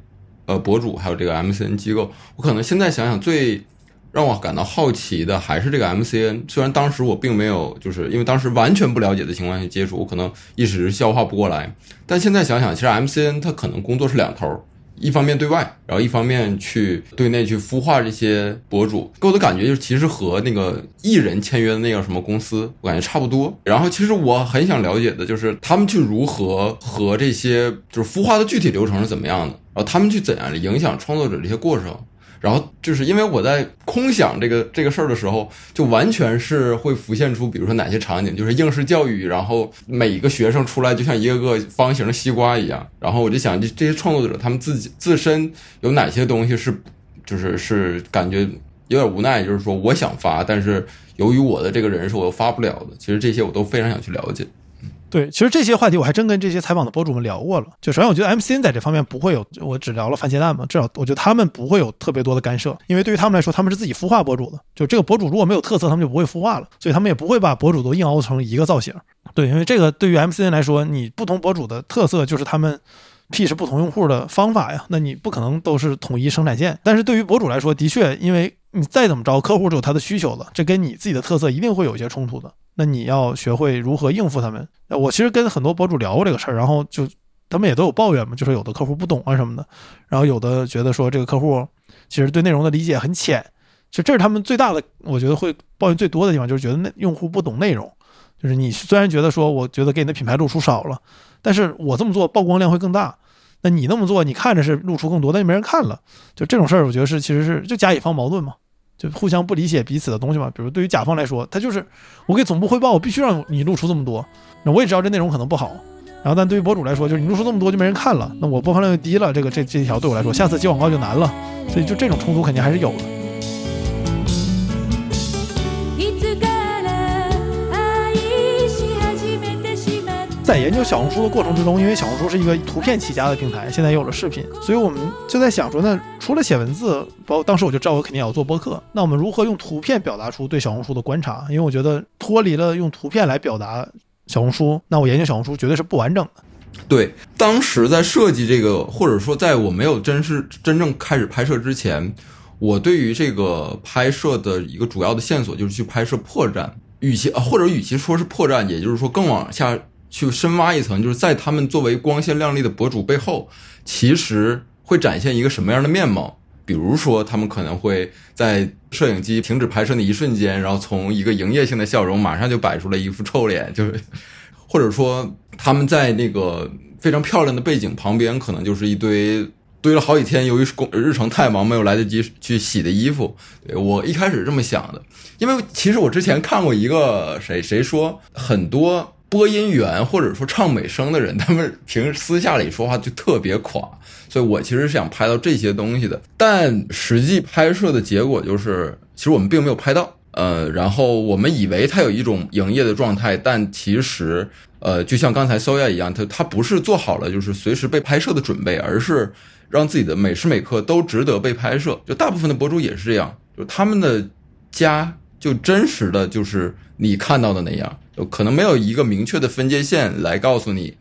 呃博主，还有这个 MCN 机构，我可能现在想想最让我感到好奇的还是这个 MCN。虽然当时我并没有，就是因为当时完全不了解的情况下接触，我可能一时消化不过来。但现在想想，其实 MCN 它可能工作是两头。一方面对外，然后一方面去对内去孵化这些博主，给我的感觉就是，其实和那个艺人签约的那个什么公司，我感觉差不多。然后，其实我很想了解的就是，他们去如何和这些就是孵化的具体流程是怎么样的，然后他们去怎样的影响创作者这些过程。然后就是因为我在空想这个这个事儿的时候，就完全是会浮现出，比如说哪些场景，就是应试教育，然后每一个学生出来就像一个个方形的西瓜一样。然后我就想，这这些创作者他们自己自身有哪些东西是，就是是感觉有点无奈，就是说我想发，但是由于我的这个人数我又发不了的。其实这些我都非常想去了解。对，其实这些话题我还真跟这些采访的博主们聊过了。就首先，我觉得 MCN 在这方面不会有，我只聊了番茄蛋嘛，至少我觉得他们不会有特别多的干涉，因为对于他们来说，他们是自己孵化博主的。就这个博主如果没有特色，他们就不会孵化了，所以他们也不会把博主都硬凹成一个造型。对，因为这个对于 MCN 来说，你不同博主的特色就是他们。P 是不同用户的方法呀，那你不可能都是统一生产线。但是对于博主来说，的确，因为你再怎么着，客户都有他的需求的，这跟你自己的特色一定会有一些冲突的。那你要学会如何应付他们。我其实跟很多博主聊过这个事儿，然后就他们也都有抱怨嘛，就是有的客户不懂啊什么的，然后有的觉得说这个客户其实对内容的理解很浅，就这是他们最大的，我觉得会抱怨最多的地方，就是觉得那用户不懂内容。就是你虽然觉得说，我觉得给你的品牌露出少了。但是我这么做曝光量会更大，那你那么做，你看着是露出更多，但就没人看了。就这种事儿，我觉得是其实是就甲乙方矛盾嘛，就互相不理解彼此的东西嘛。比如对于甲方来说，他就是我给总部汇报，我必须让你露出这么多，那我也知道这内容可能不好。然后但对于博主来说，就是你露出这么多就没人看了，那我播放量就低了，这个这这条对我来说，下次接广告就难了。所以就这种冲突肯定还是有的。在研究小红书的过程之中，因为小红书是一个图片起家的平台，现在有了视频，所以我们就在想说，那除了写文字，包括当时我就知道我肯定要做播客，那我们如何用图片表达出对小红书的观察？因为我觉得脱离了用图片来表达小红书，那我研究小红书绝对是不完整的。对，当时在设计这个，或者说在我没有真是真正开始拍摄之前，我对于这个拍摄的一个主要的线索就是去拍摄破绽，与其啊或者与其说是破绽，也就是说更往下。去深挖一层，就是在他们作为光鲜亮丽的博主背后，其实会展现一个什么样的面貌？比如说，他们可能会在摄影机停止拍摄的一瞬间，然后从一个营业性的笑容，马上就摆出了一副臭脸，就是或者说他们在那个非常漂亮的背景旁边，可能就是一堆堆了好几天，由于工日程太忙，没有来得及去洗的衣服。我一开始这么想的，因为其实我之前看过一个谁谁说很多。播音员或者说唱美声的人，他们平时私下里说话就特别垮，所以我其实是想拍到这些东西的。但实际拍摄的结果就是，其实我们并没有拍到。呃，然后我们以为它有一种营业的状态，但其实，呃，就像刚才 Soya 一样，他他不是做好了就是随时被拍摄的准备，而是让自己的每时每刻都值得被拍摄。就大部分的博主也是这样，就他们的家就真实的就是你看到的那样。可能没有一个明确的分界线来告诉你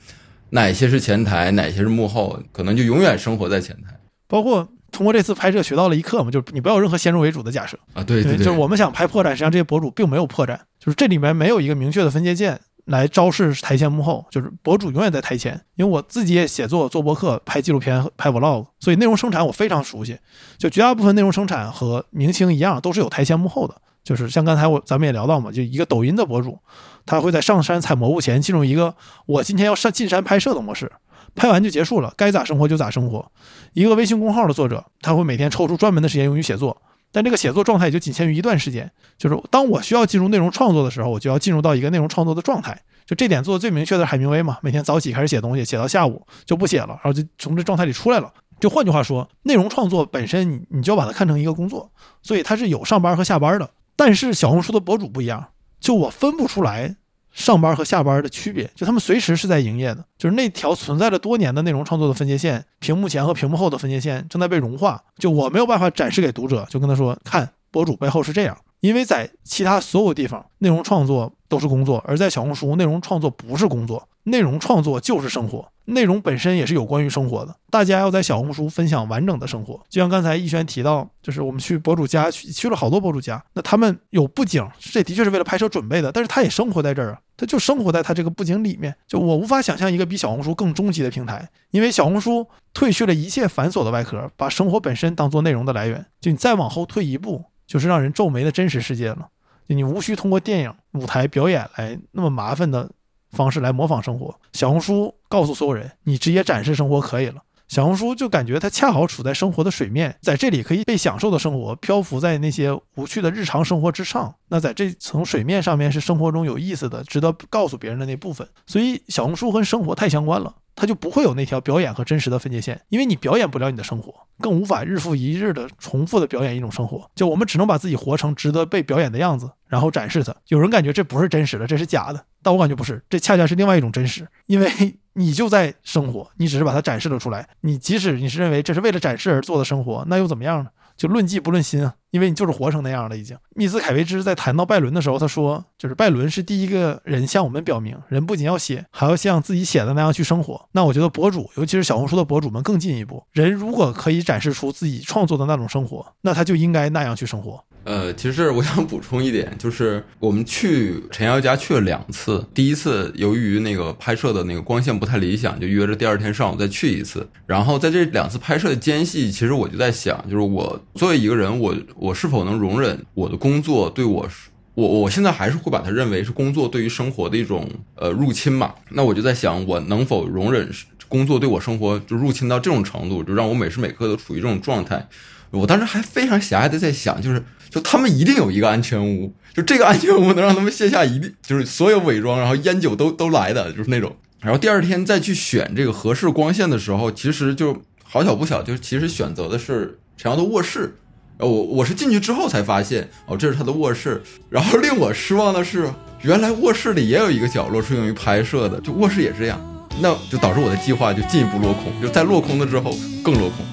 哪些是前台，哪些是幕后，可能就永远生活在前台。包括通过这次拍摄学到了一课嘛，就是你不要有任何先入为主的假设啊。对对，就是我们想拍破绽，实际上这些博主并没有破绽，就是这里面没有一个明确的分界线来昭示台前幕后，就是博主永远在台前。因为我自己也写作、做博客、拍纪录片、拍 vlog，所以内容生产我非常熟悉。就绝大部分内容生产和明星一样，都是有台前幕后的。就是像刚才我咱们也聊到嘛，就一个抖音的博主。他会在上山采蘑菇前进入一个我今天要上进山拍摄的模式，拍完就结束了，该咋生活就咋生活。一个微信公号的作者，他会每天抽出专门的时间用于写作，但这个写作状态也就仅限于一段时间，就是当我需要进入内容创作的时候，我就要进入到一个内容创作的状态。就这点做的最明确的海明威嘛，每天早起开始写东西，写到下午就不写了，然后就从这状态里出来了。就换句话说，内容创作本身你你就把它看成一个工作，所以它是有上班和下班的。但是小红书的博主不一样。就我分不出来上班和下班的区别，就他们随时是在营业的，就是那条存在了多年的内容创作的分界线，屏幕前和屏幕后的分界线正在被融化。就我没有办法展示给读者，就跟他说，看博主背后是这样，因为在其他所有地方，内容创作都是工作，而在小红书，内容创作不是工作，内容创作就是生活。内容本身也是有关于生活的，大家要在小红书分享完整的生活。就像刚才逸轩提到，就是我们去博主家去去了好多博主家，那他们有布景，这的确是为了拍摄准备的，但是他也生活在这儿啊，他就生活在他这个布景里面。就我无法想象一个比小红书更终极的平台，因为小红书褪去了一切繁琐的外壳，把生活本身当做内容的来源。就你再往后退一步，就是让人皱眉的真实世界了。你无需通过电影、舞台表演来那么麻烦的。方式来模仿生活，小红书告诉所有人，你直接展示生活可以了。小红书就感觉它恰好处在生活的水面，在这里可以被享受的生活漂浮在那些无趣的日常生活之上。那在这层水面上面是生活中有意思的、值得告诉别人的那部分。所以小红书和生活太相关了。它就不会有那条表演和真实的分界线，因为你表演不了你的生活，更无法日复一日的重复的表演一种生活。就我们只能把自己活成值得被表演的样子，然后展示它。有人感觉这不是真实的，这是假的，但我感觉不是，这恰恰是另外一种真实，因为你就在生活，你只是把它展示了出来。你即使你是认为这是为了展示而做的生活，那又怎么样呢？就论迹不论心啊，因为你就是活成那样了已经。密斯凯维兹在谈到拜伦的时候，他说，就是拜伦是第一个人向我们表明，人不仅要写，还要像自己写的那样去生活。那我觉得博主，尤其是小红书的博主们更进一步，人如果可以展示出自己创作的那种生活，那他就应该那样去生活。呃，其实我想补充一点，就是我们去陈瑶家去了两次。第一次由于那个拍摄的那个光线不太理想，就约着第二天上午再去一次。然后在这两次拍摄的间隙，其实我就在想，就是我作为一个人，我我是否能容忍我的工作对我，我我现在还是会把它认为是工作对于生活的一种呃入侵嘛？那我就在想，我能否容忍工作对我生活就入侵到这种程度，就让我每时每刻都处于这种状态？我当时还非常狭隘的在想，就是。就他们一定有一个安全屋，就这个安全屋能让他们卸下一定就是所有伪装，然后烟酒都都来的，就是那种。然后第二天再去选这个合适光线的时候，其实就好巧不巧，就是其实选择的是陈瑶的卧室。我我是进去之后才发现，哦，这是他的卧室。然后令我失望的是，原来卧室里也有一个角落是用于拍摄的，就卧室也是这样，那就导致我的计划就进一步落空，就在落空了之后更落空。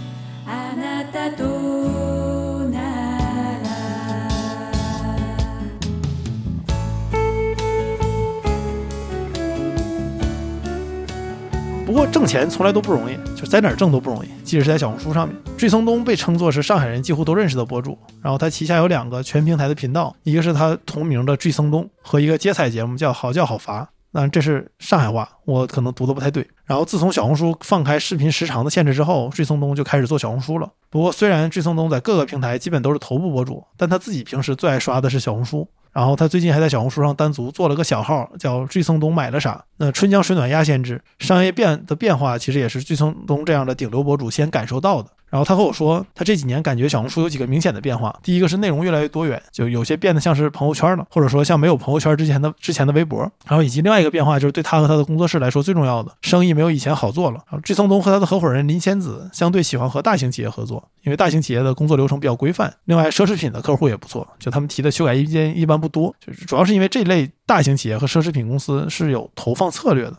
不过挣钱从来都不容易，就在哪儿挣都不容易，即使是在小红书上面。坠松东被称作是上海人几乎都认识的博主，然后他旗下有两个全平台的频道，一个是他同名的坠松东和一个接彩节目叫好叫好罚，那这是上海话，我可能读的不太对。然后自从小红书放开视频时长的限制之后，坠松东就开始做小红书了。不过虽然坠松东在各个平台基本都是头部博主，但他自己平时最爱刷的是小红书。然后他最近还在小红书上单独做了个小号，叫“巨松东买了啥”。那春江水暖鸭先知，商业变的变化其实也是巨松东这样的顶流博主先感受到的。然后他和我说，他这几年感觉小红书有几个明显的变化。第一个是内容越来越多元，就有些变得像是朋友圈了，或者说像没有朋友圈之前的之前的微博。然后以及另外一个变化就是对他和他的工作室来说最重要的，生意没有以前好做了。然后追松东和他的合伙人林仙子相对喜欢和大型企业合作，因为大型企业的工作流程比较规范。另外，奢侈品的客户也不错，就他们提的修改意见一般不多，就是主要是因为这类大型企业和奢侈品公司是有投放策略的。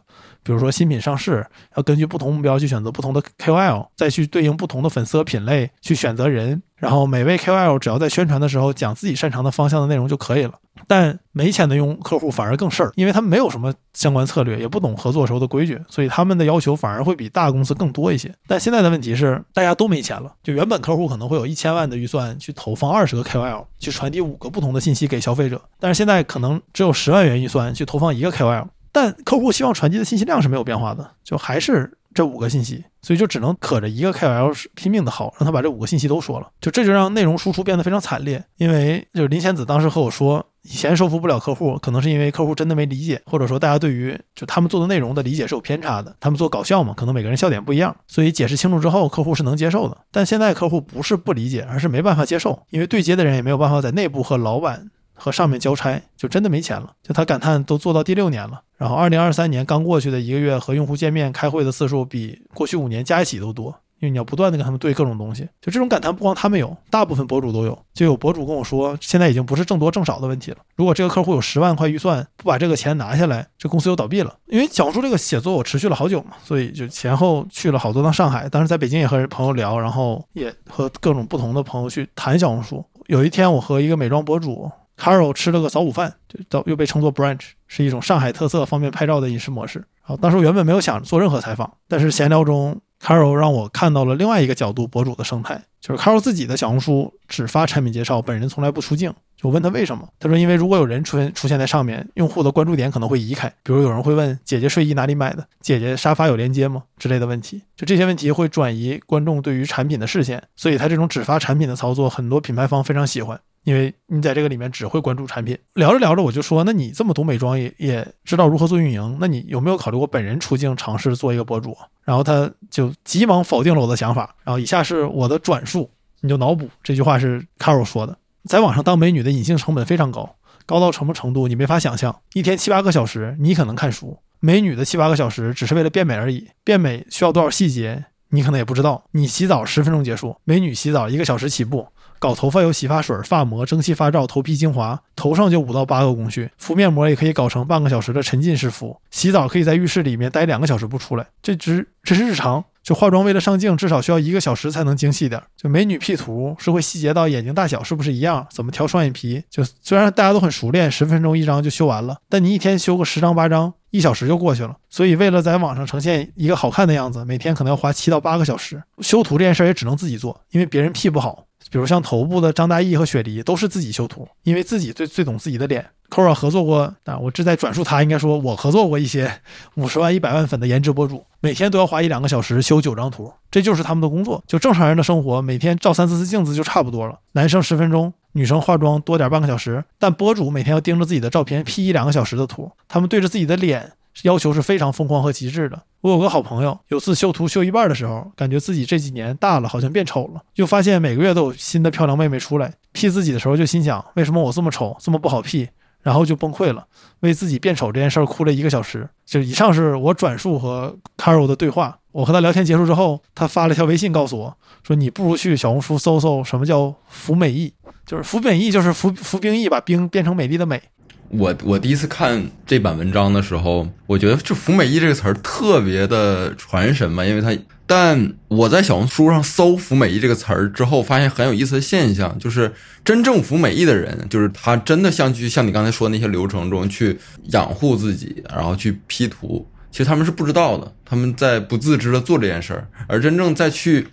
比如说新品上市，要根据不同目标去选择不同的 KOL，再去对应不同的粉丝和品类去选择人，然后每位 KOL 只要在宣传的时候讲自己擅长的方向的内容就可以了。但没钱的用客户反而更事儿，因为他们没有什么相关策略，也不懂合作时候的规矩，所以他们的要求反而会比大公司更多一些。但现在的问题是，大家都没钱了，就原本客户可能会有一千万的预算去投放二十个 KOL，去传递五个不同的信息给消费者，但是现在可能只有十万元预算去投放一个 KOL。但客户希望传递的信息量是没有变化的，就还是这五个信息，所以就只能可着一个 KOL 拼命的薅，让他把这五个信息都说了，就这就让内容输出变得非常惨烈。因为就是林仙子当时和我说，以前说服不了客户，可能是因为客户真的没理解，或者说大家对于就他们做的内容的理解是有偏差的。他们做搞笑嘛，可能每个人笑点不一样，所以解释清楚之后，客户是能接受的。但现在客户不是不理解，而是没办法接受，因为对接的人也没有办法在内部和老板。和上面交差，就真的没钱了。就他感叹，都做到第六年了。然后，二零二三年刚过去的一个月，和用户见面、开会的次数比过去五年加一起都多。因为你要不断的跟他们对各种东西，就这种感叹，不光他们有，大部分博主都有。就有博主跟我说，现在已经不是挣多挣少的问题了。如果这个客户有十万块预算，不把这个钱拿下来，这公司就倒闭了。因为讲述这个写作，我持续了好久嘛，所以就前后去了好多趟上海。当时在北京也和朋友聊，然后也和各种不同的朋友去谈小红书。有一天，我和一个美妆博主。Carol 吃了个早午饭，就早又被称作 brunch，是一种上海特色方便拍照的饮食模式。然后当时我原本没有想做任何采访，但是闲聊中，Carol 让我看到了另外一个角度博主的生态，就是 Carol 自己的小红书只发产品介绍，本人从来不出镜。就问他为什么，他说因为如果有人出现出现在上面，用户的关注点可能会移开，比如有人会问姐姐睡衣哪里买的，姐姐沙发有连接吗之类的问题，就这些问题会转移观众对于产品的视线，所以他这种只发产品的操作，很多品牌方非常喜欢。因为你在这个里面只会关注产品，聊着聊着我就说，那你这么懂美妆，也也知道如何做运营，那你有没有考虑过本人出镜尝试做一个博主？然后他就急忙否定了我的想法。然后以下是我的转述，你就脑补这句话是 Caro 说的：在网上当美女的隐性成本非常高，高到什么程度你没法想象。一天七八个小时，你可能看书；美女的七八个小时只是为了变美而已，变美需要多少细节，你可能也不知道。你洗澡十分钟结束，美女洗澡一个小时起步。搞头发有洗发水、发膜、蒸汽发皂、头皮精华，头上就五到八个工序。敷面膜也可以搞成半个小时的沉浸式敷。洗澡可以在浴室里面待两个小时不出来，这只这是日常。就化妆为了上镜，至少需要一个小时才能精细点。就美女 P 图是会细节到眼睛大小是不是一样，怎么调双眼皮。就虽然大家都很熟练，十分钟一张就修完了，但你一天修个十张八张，一小时就过去了。所以为了在网上呈现一个好看的样子，每天可能要花七到八个小时。修图这件事也只能自己做，因为别人 P 不好。比如像头部的张大奕和雪梨都是自己修图，因为自己最最懂自己的脸。k o r a 合作过啊，我这在转述他，应该说我合作过一些 五十万、一百万粉的颜值博主，每天都要花一两个小时修九张图，这就是他们的工作。就正常人的生活，每天照三四次镜子就差不多了。男生十分钟，女生化妆多点半个小时，但博主每天要盯着自己的照片 P 一两个小时的图，他们对着自己的脸。要求是非常疯狂和极致的。我有个好朋友，有次修图修一半的时候，感觉自己这几年大了，好像变丑了，就发现每个月都有新的漂亮妹妹出来 P 自己的时候，就心想为什么我这么丑，这么不好 P，然后就崩溃了，为自己变丑这件事儿哭了一个小时。就以上是我转述和 Caro 的对话。我和他聊天结束之后，他发了一条微信告诉我说：“你不如去小红书搜搜什么叫服美役，就是服美役，就是服服兵役，把兵变成美丽的美。”我我第一次看这版文章的时候，我觉得就“服美役”这个词儿特别的传神嘛，因为它。但我在小红书上搜“服美役”这个词儿之后，发现很有意思的现象，就是真正服美役的人，就是他真的像去像你刚才说那些流程中去养护自己，然后去 P 图，其实他们是不知道的，他们在不自知的做这件事儿。而真正在去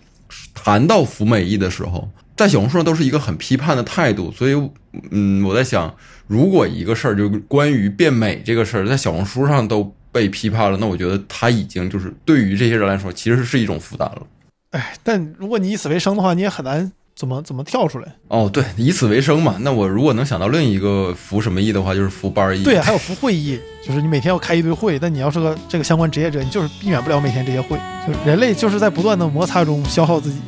谈到服美役的时候，在小红书上都是一个很批判的态度，所以，嗯，我在想。如果一个事儿就关于变美这个事儿，在小红书上都被批判了，那我觉得他已经就是对于这些人来说，其实是一种负担了。哎，但如果你以此为生的话，你也很难怎么怎么跳出来。哦，对，以此为生嘛。那我如果能想到另一个服什么役的话，就是服班役。对，还有服会议，就是你每天要开一堆会。但你要是个这个相关职业者，你就是避免不了每天这些会。就人类就是在不断的摩擦中消耗自己。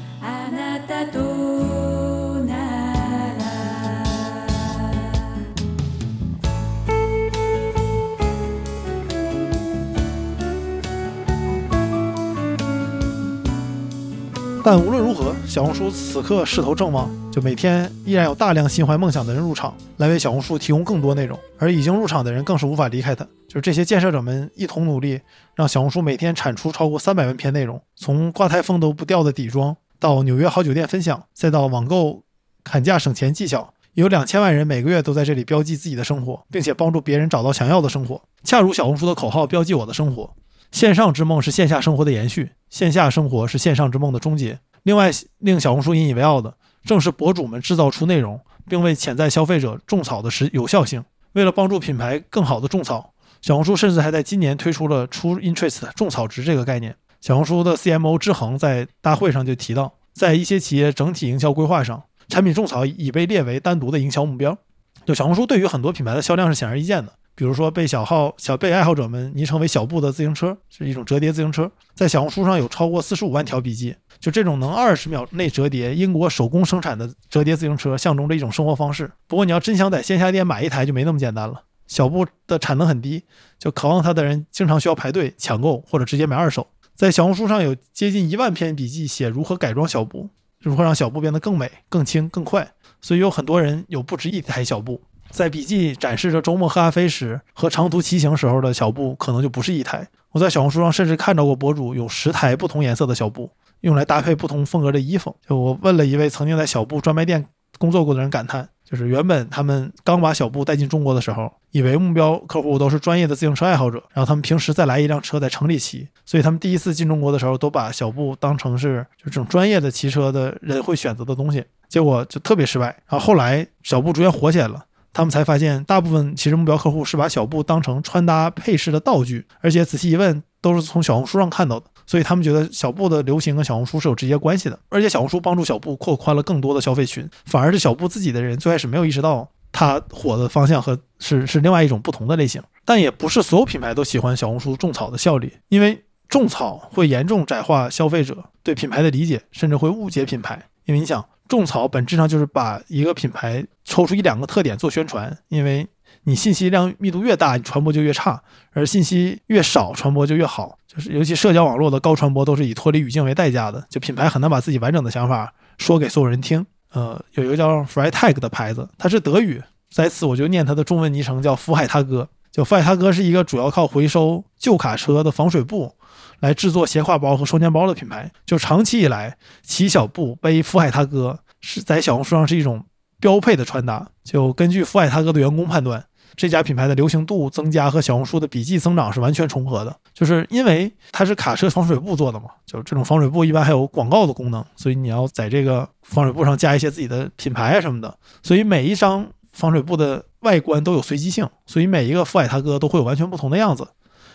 但无论如何，小红书此刻势头正旺，就每天依然有大量心怀梦想的人入场，来为小红书提供更多内容。而已经入场的人更是无法离开它。就是这些建设者们一同努力，让小红书每天产出超过三百万篇内容，从挂台风都不掉的底妆，到纽约好酒店分享，再到网购砍价省钱技巧，有两千万人每个月都在这里标记自己的生活，并且帮助别人找到想要的生活。恰如小红书的口号：标记我的生活。线上之梦是线下生活的延续，线下生活是线上之梦的终结。另外，令小红书引以为傲的，正是博主们制造出内容，并为潜在消费者种草的实有效性。为了帮助品牌更好的种草，小红书甚至还在今年推出了出 Interest 种草值这个概念。小红书的 CMO 志恒在大会上就提到，在一些企业整体营销规划上，产品种草已被列为单独的营销目标。就小红书对于很多品牌的销量是显而易见的。比如说，被小号小被爱好者们昵称为“小布”的自行车，是一种折叠自行车，在小红书上有超过四十五万条笔记。就这种能二十秒内折叠、英国手工生产的折叠自行车，象征着一种生活方式。不过，你要真想在线下店买一台，就没那么简单了。小布的产能很低，就渴望它的人经常需要排队抢购，或者直接买二手。在小红书上有接近一万篇笔记，写如何改装小布，如何让小布变得更美、更轻、更快。所以有很多人有不止一台小布。在笔记展示着周末喝咖啡时和长途骑行时候的小布，可能就不是一台。我在小红书上甚至看到过博主有十台不同颜色的小布，用来搭配不同风格的衣服。就我问了一位曾经在小布专卖店工作过的人，感叹就是原本他们刚把小布带进中国的时候，以为目标客户都是专业的自行车爱好者，然后他们平时再来一辆车在城里骑，所以他们第一次进中国的时候都把小布当成是就这种专业的骑车的人会选择的东西，结果就特别失败。然后后来小布逐渐火起来了。他们才发现，大部分其实目标客户是把小布当成穿搭配饰的道具，而且仔细一问，都是从小红书上看到的。所以他们觉得小布的流行跟小红书是有直接关系的。而且小红书帮助小布扩宽了更多的消费群，反而是小布自己的人最开始没有意识到它火的方向和是是另外一种不同的类型。但也不是所有品牌都喜欢小红书种草的效率，因为种草会严重窄化消费者对品牌的理解，甚至会误解品牌。因为你想。种草本质上就是把一个品牌抽出一两个特点做宣传，因为你信息量密度越大，你传播就越差；而信息越少，传播就越好。就是尤其社交网络的高传播，都是以脱离语境为代价的。就品牌很难把自己完整的想法说给所有人听。呃，有一个叫 Freitag 的牌子，它是德语，在此我就念它的中文昵称叫福海他哥。就福海他哥是一个主要靠回收旧卡车的防水布来制作斜挎包和双肩包的品牌。就长期以来，骑小布背福海他哥是在小红书上是一种标配的穿搭。就根据福海他哥的员工判断，这家品牌的流行度增加和小红书的笔记增长是完全重合的。就是因为它是卡车防水布做的嘛，就这种防水布一般还有广告的功能，所以你要在这个防水布上加一些自己的品牌啊什么的。所以每一张防水布的外观都有随机性，所以每一个福海他哥都会有完全不同的样子。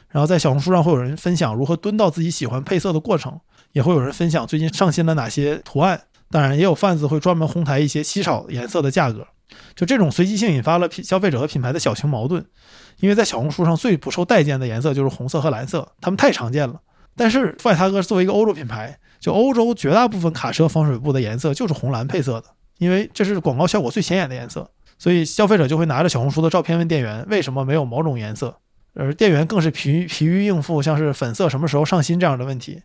然后在小红书上会有人分享如何蹲到自己喜欢配色的过程，也会有人分享最近上新了哪些图案。当然，也有贩子会专门哄抬一些稀少颜色的价格。就这种随机性引发了品消费者和品牌的小型矛盾。因为在小红书上最不受待见的颜色就是红色和蓝色，它们太常见了。但是富海他哥作为一个欧洲品牌，就欧洲绝大部分卡车防水布的颜色就是红蓝配色的，因为这是广告效果最显眼的颜色。所以消费者就会拿着小红书的照片问店员为什么没有某种颜色，而店员更是疲于疲于应付像是粉色什么时候上新这样的问题。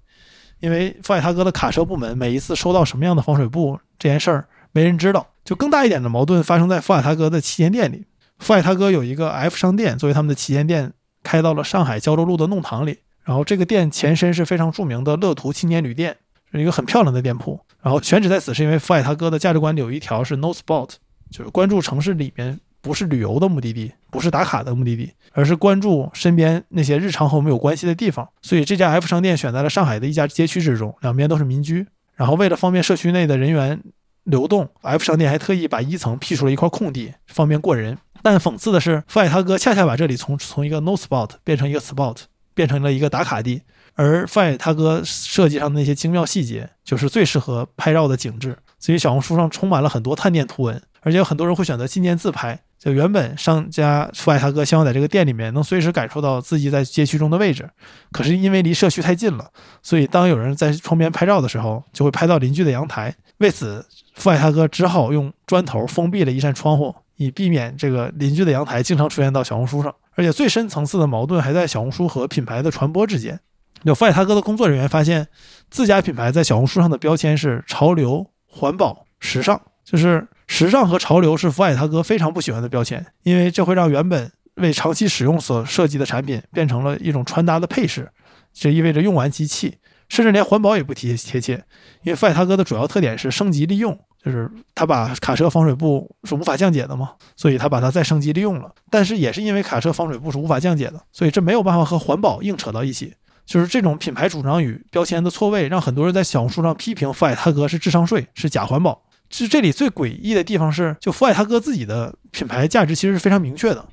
因为富海他哥的卡车部门每一次收到什么样的防水布这件事儿没人知道。就更大一点的矛盾发生在富海他哥的旗舰店里。富海他哥有一个 F 商店作为他们的旗舰店，开到了上海胶州路的弄堂里。然后这个店前身是非常著名的乐图青年旅店，是一个很漂亮的店铺。然后选址在此是因为富海他哥的价值观里有一条是 No Spot，就是关注城市里面不是旅游的目的地，不是打卡的目的地，而是关注身边那些日常和我们有关系的地方。所以这家 F 商店选在了上海的一家街区之中，两边都是民居。然后为了方便社区内的人员流动，F 商店还特意把一层辟出了一块空地，方便过人。但讽刺的是，富海他哥恰恰把这里从从一个 no spot 变成一个 spot，变成了一个打卡地。而富海他哥设计上的那些精妙细节，就是最适合拍照的景致。所以小红书上充满了很多探店图文，而且有很多人会选择纪念自拍。就原本商家富海他哥希望在这个店里面能随时感受到自己在街区中的位置，可是因为离社区太近了，所以当有人在窗边拍照的时候，就会拍到邻居的阳台。为此，富海他哥只好用砖头封闭了一扇窗户。以避免这个邻居的阳台经常出现到小红书上，而且最深层次的矛盾还在小红书和品牌的传播之间。有富海他哥的工作人员发现，自家品牌在小红书上的标签是潮流、环保、时尚，就是时尚和潮流是富海他哥非常不喜欢的标签，因为这会让原本为长期使用所设计的产品变成了一种穿搭的配饰，这意味着用完即弃，甚至连环保也不贴贴切，因为富海他哥的主要特点是升级利用。就是他把卡车防水布是无法降解的嘛，所以他把它再升级利用了。但是也是因为卡车防水布是无法降解的，所以这没有办法和环保硬扯到一起。就是这种品牌主张与标签的错位，让很多人在小红书上批评富海他哥是智商税，是假环保。就这里最诡异的地方是，就富海他哥自己的品牌价值其实是非常明确的，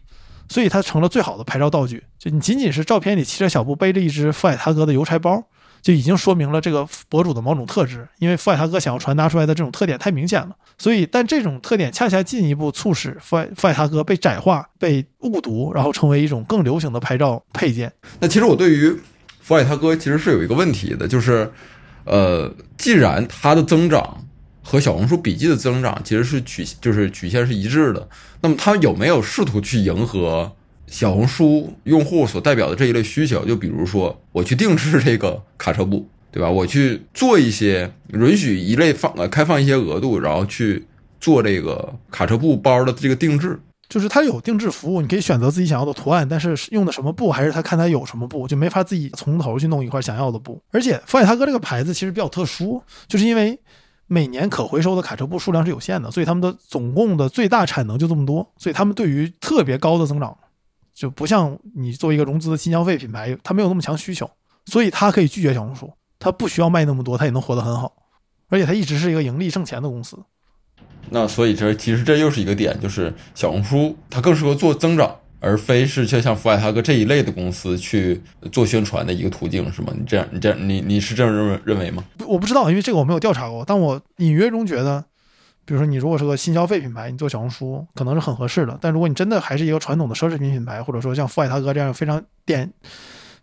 所以它成了最好的拍照道具。就你仅仅是照片里骑着小布背着一只富海他哥的邮差包。就已经说明了这个博主的某种特质，因为富海他哥想要传达出来的这种特点太明显了，所以但这种特点恰恰进一步促使富海富海他哥被窄化、被误读，然后成为一种更流行的拍照配件。那其实我对于富海他哥其实是有一个问题的，就是，呃，既然它的增长和小红书笔记的增长其实是曲就是曲线是一致的，那么它有没有试图去迎合？小红书用户所代表的这一类需求，就比如说我去定制这个卡车布，对吧？我去做一些允许一类放呃开放一些额度，然后去做这个卡车布包的这个定制，就是它有定制服务，你可以选择自己想要的图案，但是用的什么布还是他看他有什么布，就没法自己从头去弄一块想要的布。而且富海他哥这个牌子其实比较特殊，就是因为每年可回收的卡车布数量是有限的，所以他们的总共的最大产能就这么多，所以他们对于特别高的增长。就不像你作为一个融资的新消费品牌，它没有那么强需求，所以它可以拒绝小红书，它不需要卖那么多，它也能活得很好，而且它一直是一个盈利挣钱的公司。那所以这其实这又是一个点，就是小红书它更适合做增长，而非是就像福海他哥这一类的公司去做宣传的一个途径，是吗？你这样你这样你你是这样认为认为吗？我不知道，因为这个我没有调查过，但我隐约中觉得。比如说，你如果是个新消费品牌，你做小红书可能是很合适的。但如果你真的还是一个传统的奢侈品品牌，或者说像富海他哥这样非常点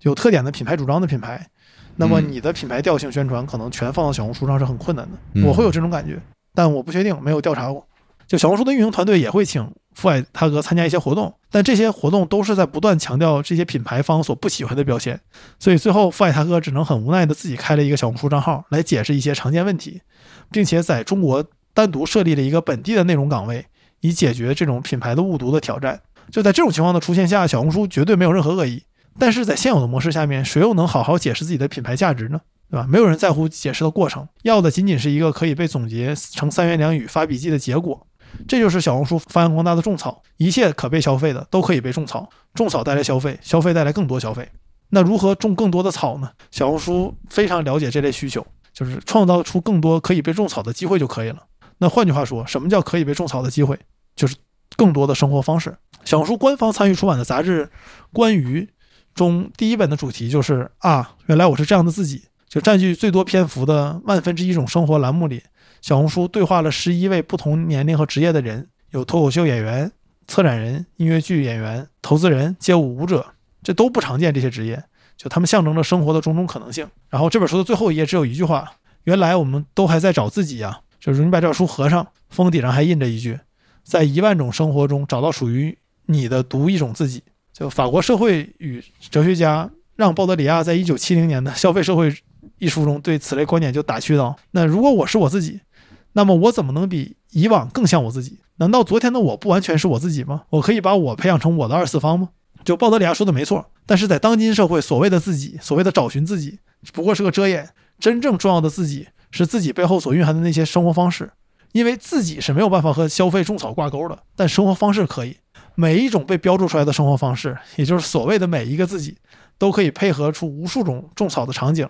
有特点的品牌主张的品牌，那么你的品牌调性宣传可能全放到小红书上是很困难的。我会有这种感觉，但我不确定，没有调查过。就小红书的运营团队也会请富海他哥参加一些活动，但这些活动都是在不断强调这些品牌方所不喜欢的标签，所以最后富海他哥只能很无奈的自己开了一个小红书账号来解释一些常见问题，并且在中国单独设立了一个本地的内容岗位，以解决这种品牌的误读的挑战。就在这种情况的出现下，小红书绝对没有任何恶意，但是在现有的模式下面，谁又能好好解释自己的品牌价值呢？对吧？没有人在乎解释的过程，要的仅仅是一个可以被总结成三言两语发笔记的结果。这就是小红书发扬光大的种草，一切可被消费的都可以被种草，种草带来消费，消费带来更多消费。那如何种更多的草呢？小红书非常了解这类需求，就是创造出更多可以被种草的机会就可以了。那换句话说，什么叫可以被种草的机会？就是更多的生活方式。小红书官方参与出版的杂志《关于》中第一本的主题就是啊，原来我是这样的自己。就占据最多篇幅的万分之一种生活栏目里，小红书对话了十一位不同年龄和职业的人，有脱口秀演员、策展人、音乐剧演员、投资人、街舞舞者，这都不常见。这些职业，就他们象征着生活的种种可能性。然后这本书的最后一页只有一句话：原来我们都还在找自己呀。就是你把这本书合上，封底上还印着一句：在一万种生活中找到属于你的独一种自己。就法国社会与哲学家让·鲍德里亚在一九七零年的《消费社会》。一书中对此类观点就打趣道：“那如果我是我自己，那么我怎么能比以往更像我自己？难道昨天的我不完全是我自己吗？我可以把我培养成我的二次方吗？”就鲍德里亚说的没错，但是在当今社会，所谓的自己，所谓的找寻自己，不过是个遮掩。真正重要的自己是自己背后所蕴含的那些生活方式，因为自己是没有办法和消费种草挂钩的，但生活方式可以。每一种被标注出来的生活方式，也就是所谓的每一个自己，都可以配合出无数种种草的场景。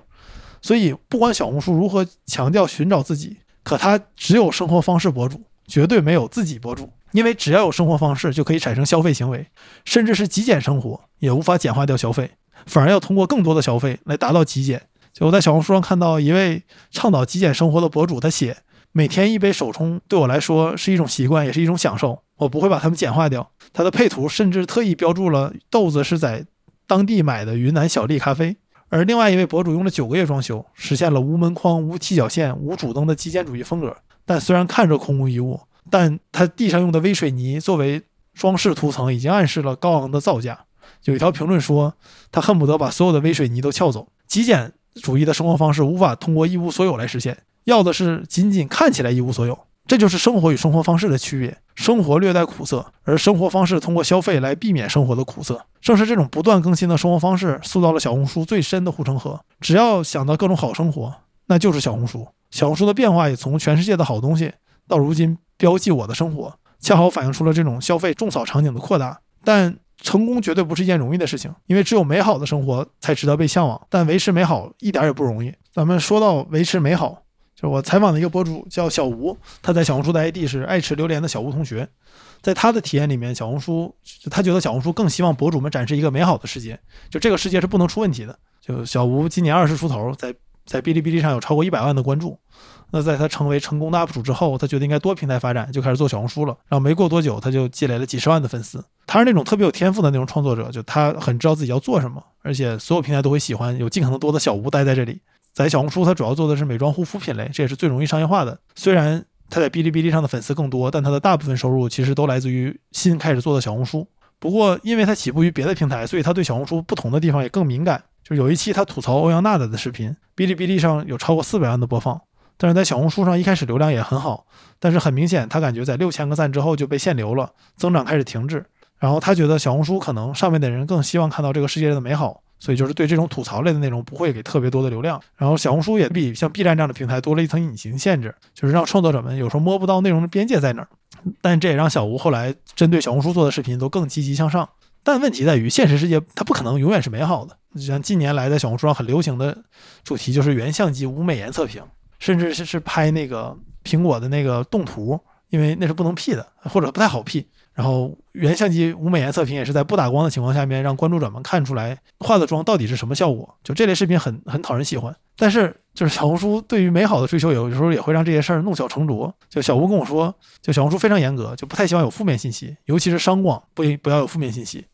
所以，不管小红书如何强调寻找自己，可它只有生活方式博主，绝对没有自己博主。因为只要有生活方式，就可以产生消费行为，甚至是极简生活也无法简化掉消费，反而要通过更多的消费来达到极简。就我在小红书上看到一位倡导极简生活的博主，他写：每天一杯手冲对我来说是一种习惯，也是一种享受，我不会把它们简化掉。他的配图甚至特意标注了豆子是在当地买的云南小粒咖啡。而另外一位博主用了九个月装修，实现了无门框、无踢脚线、无主灯的极简主义风格。但虽然看着空无一物，但他地上用的微水泥作为装饰涂层，已经暗示了高昂的造价。有一条评论说，他恨不得把所有的微水泥都撬走。极简主义的生活方式无法通过一无所有来实现，要的是仅仅看起来一无所有。这就是生活与生活方式的区别。生活略带苦涩，而生活方式通过消费来避免生活的苦涩。正是这种不断更新的生活方式，塑造了小红书最深的护城河。只要想到各种好生活，那就是小红书。小红书的变化也从全世界的好东西，到如今标记我的生活，恰好反映出了这种消费种草场景的扩大。但成功绝对不是一件容易的事情，因为只有美好的生活才值得被向往。但维持美好一点也不容易。咱们说到维持美好。就我采访的一个博主叫小吴，他在小红书的 ID 是爱吃榴莲的小吴同学。在他的体验里面，小红书他觉得小红书更希望博主们展示一个美好的世界，就这个世界是不能出问题的。就小吴今年二十出头，在在哔哩哔哩上有超过一百万的关注。那在他成为成功的 UP 主之后，他觉得应该多平台发展，就开始做小红书了。然后没过多久，他就积累了几十万的粉丝。他是那种特别有天赋的那种创作者，就他很知道自己要做什么，而且所有平台都会喜欢有尽可能多的小吴待在这里。在小红书，他主要做的是美妆护肤品类，这也是最容易商业化的。虽然他在哔哩哔哩上的粉丝更多，但他的大部分收入其实都来自于新开始做的小红书。不过，因为他起步于别的平台，所以他对小红书不同的地方也更敏感。就有一期他吐槽欧阳娜娜的视频，哔哩哔哩上有超过四百万的播放，但是在小红书上一开始流量也很好，但是很明显他感觉在六千个赞之后就被限流了，增长开始停滞。然后他觉得小红书可能上面的人更希望看到这个世界的美好。所以就是对这种吐槽类的内容不会给特别多的流量，然后小红书也比像 B 站这样的平台多了一层隐形限制，就是让创作者们有时候摸不到内容的边界在哪儿。但这也让小吴后来针对小红书做的视频都更积极向上。但问题在于，现实世界它不可能永远是美好的。就像近年来在小红书上很流行的主题就是原相机无美颜测评，甚至是是拍那个苹果的那个动图，因为那是不能 P 的，或者不太好 P。然后原相机无美颜测评也是在不打光的情况下面，让关注者们看出来化的妆到底是什么效果。就这类视频很很讨人喜欢，但是就是小红书对于美好的追求，有的时候也会让这些事儿弄巧成拙。就小吴跟我说，就小红书非常严格，就不太希望有负面信息，尤其是商广不不要有负面信息。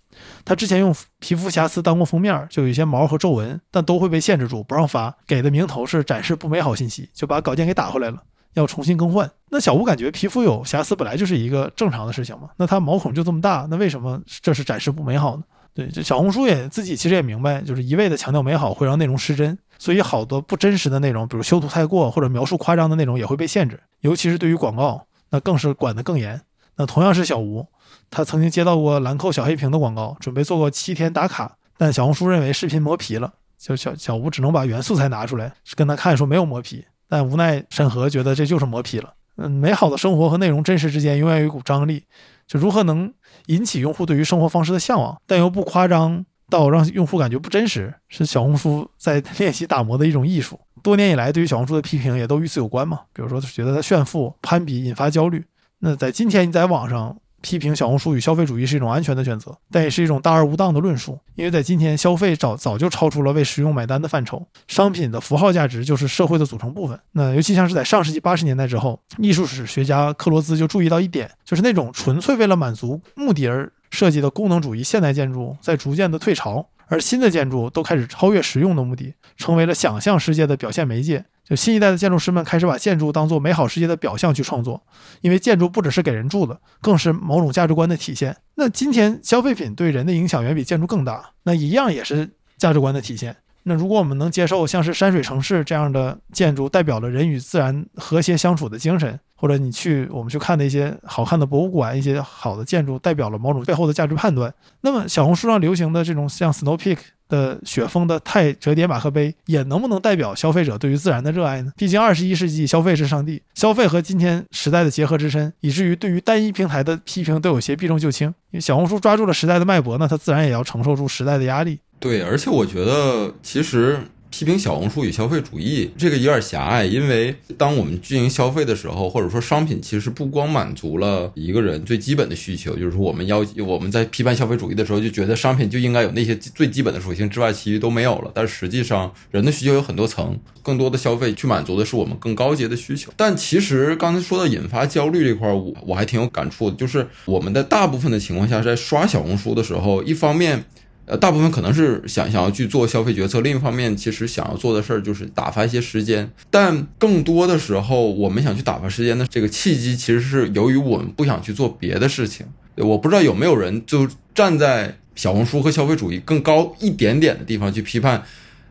他之前用皮肤瑕疵当过封面，就有一些毛和皱纹，但都会被限制住不让发，给的名头是展示不美好信息，就把稿件给打回来了。要重新更换。那小吴感觉皮肤有瑕疵本来就是一个正常的事情嘛，那他毛孔就这么大，那为什么这是展示不美好呢？对，这小红书也自己其实也明白，就是一味的强调美好会让内容失真，所以好多不真实的内容，比如修图太过或者描述夸张的内容也会被限制，尤其是对于广告，那更是管得更严。那同样是小吴，他曾经接到过兰蔻小黑瓶的广告，准备做过七天打卡，但小红书认为视频磨皮了，就小小吴只能把原素材拿出来跟他看，说没有磨皮，但无奈审核觉得这就是磨皮了。嗯，美好的生活和内容真实之间永远有一股张力，就如何能引起用户对于生活方式的向往，但又不夸张到让用户感觉不真实，是小红书在 练习打磨的一种艺术。多年以来，对于小红书的批评也都与此有关嘛，比如说觉得它炫富、攀比引发焦虑。那在今天，你在网上。批评小红书与消费主义是一种安全的选择，但也是一种大而无当的论述。因为在今天，消费早早就超出了为实用买单的范畴，商品的符号价值就是社会的组成部分。那尤其像是在上世纪八十年代之后，艺术史学家克罗兹就注意到一点，就是那种纯粹为了满足目的而设计的功能主义现代建筑在逐渐的退潮，而新的建筑都开始超越实用的目的，成为了想象世界的表现媒介。就新一代的建筑师们开始把建筑当做美好世界的表象去创作，因为建筑不只是给人住的，更是某种价值观的体现。那今天消费品对人的影响远比建筑更大，那一样也是价值观的体现。那如果我们能接受像是山水城市这样的建筑，代表了人与自然和谐相处的精神，或者你去我们去看的一些好看的博物馆，一些好的建筑代表了某种背后的价值判断，那么小红书上流行的这种像 Snow Peak 的雪峰的钛折叠马克杯，也能不能代表消费者对于自然的热爱呢？毕竟二十一世纪消费是上帝，消费和今天时代的结合之深，以至于对于单一平台的批评都有些避重就轻。因为小红书抓住了时代的脉搏，那它自然也要承受住时代的压力。对，而且我觉得其实批评小红书与消费主义这个有点狭隘，因为当我们进行消费的时候，或者说商品其实不光满足了一个人最基本的需求，就是说我们要我们在批判消费主义的时候，就觉得商品就应该有那些最基本的属性之外，其余都没有了。但实际上，人的需求有很多层，更多的消费去满足的是我们更高阶的需求。但其实刚才说到引发焦虑这块，我我还挺有感触的，就是我们在大部分的情况下在刷小红书的时候，一方面。呃，大部分可能是想想要去做消费决策，另一方面，其实想要做的事儿就是打发一些时间。但更多的时候，我们想去打发时间的这个契机，其实是由于我们不想去做别的事情。我不知道有没有人就站在小红书和消费主义更高一点点的地方去批判，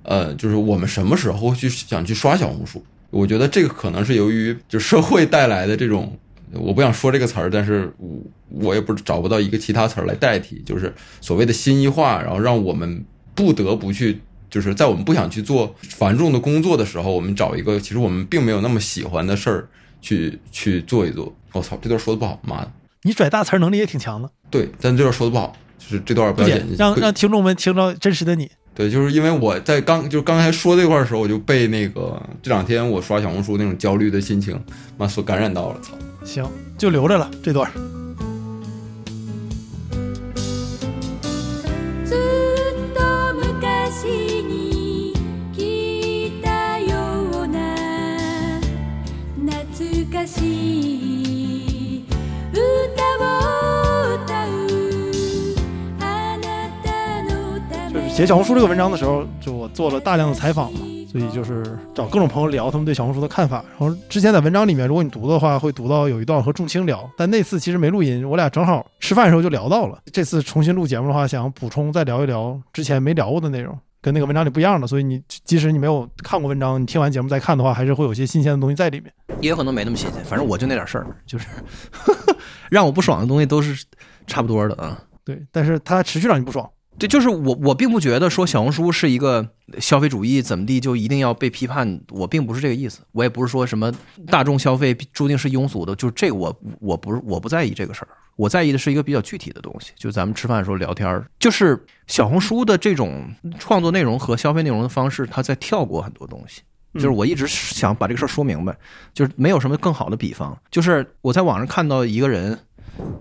呃，就是我们什么时候去想去刷小红书？我觉得这个可能是由于就社会带来的这种。我不想说这个词儿，但是我我也不找不到一个其他词儿来代替，就是所谓的新一化，然后让我们不得不去，就是在我们不想去做繁重的工作的时候，我们找一个其实我们并没有那么喜欢的事儿去去做一做。我操，这段说的不好，妈的！你拽大词儿能力也挺强的。对，但这段说的不好，就是这段不要剪进去，让让听众们听到真实的你。对，就是因为我在刚就刚才说这块的时候，我就被那个这两天我刷小红书那种焦虑的心情妈所感染到了，操！行，就留着了这段。就是写小红书这个文章的时候，就我做了大量的采访嘛。所以就是找各种朋友聊他们对小红书的看法。然后之前在文章里面，如果你读的话，会读到有一段和仲青聊，但那次其实没录音，我俩正好吃饭的时候就聊到了。这次重新录节目的话，想补充再聊一聊之前没聊过的内容，跟那个文章里不一样的。所以你即使你没有看过文章，你听完节目再看的话，还是会有些新鲜的东西在里面。也有可能没那么新鲜，反正我就那点事儿，就是 让我不爽的东西都是差不多的啊。对，但是它持续让你不爽。对，就是我，我并不觉得说小红书是一个消费主义怎么地就一定要被批判，我并不是这个意思。我也不是说什么大众消费注定是庸俗的，就是这个我我不是我不在意这个事儿，我在意的是一个比较具体的东西。就咱们吃饭的时候聊天儿，就是小红书的这种创作内容和消费内容的方式，它在跳过很多东西。就是我一直想把这个事儿说明白，就是没有什么更好的比方。就是我在网上看到一个人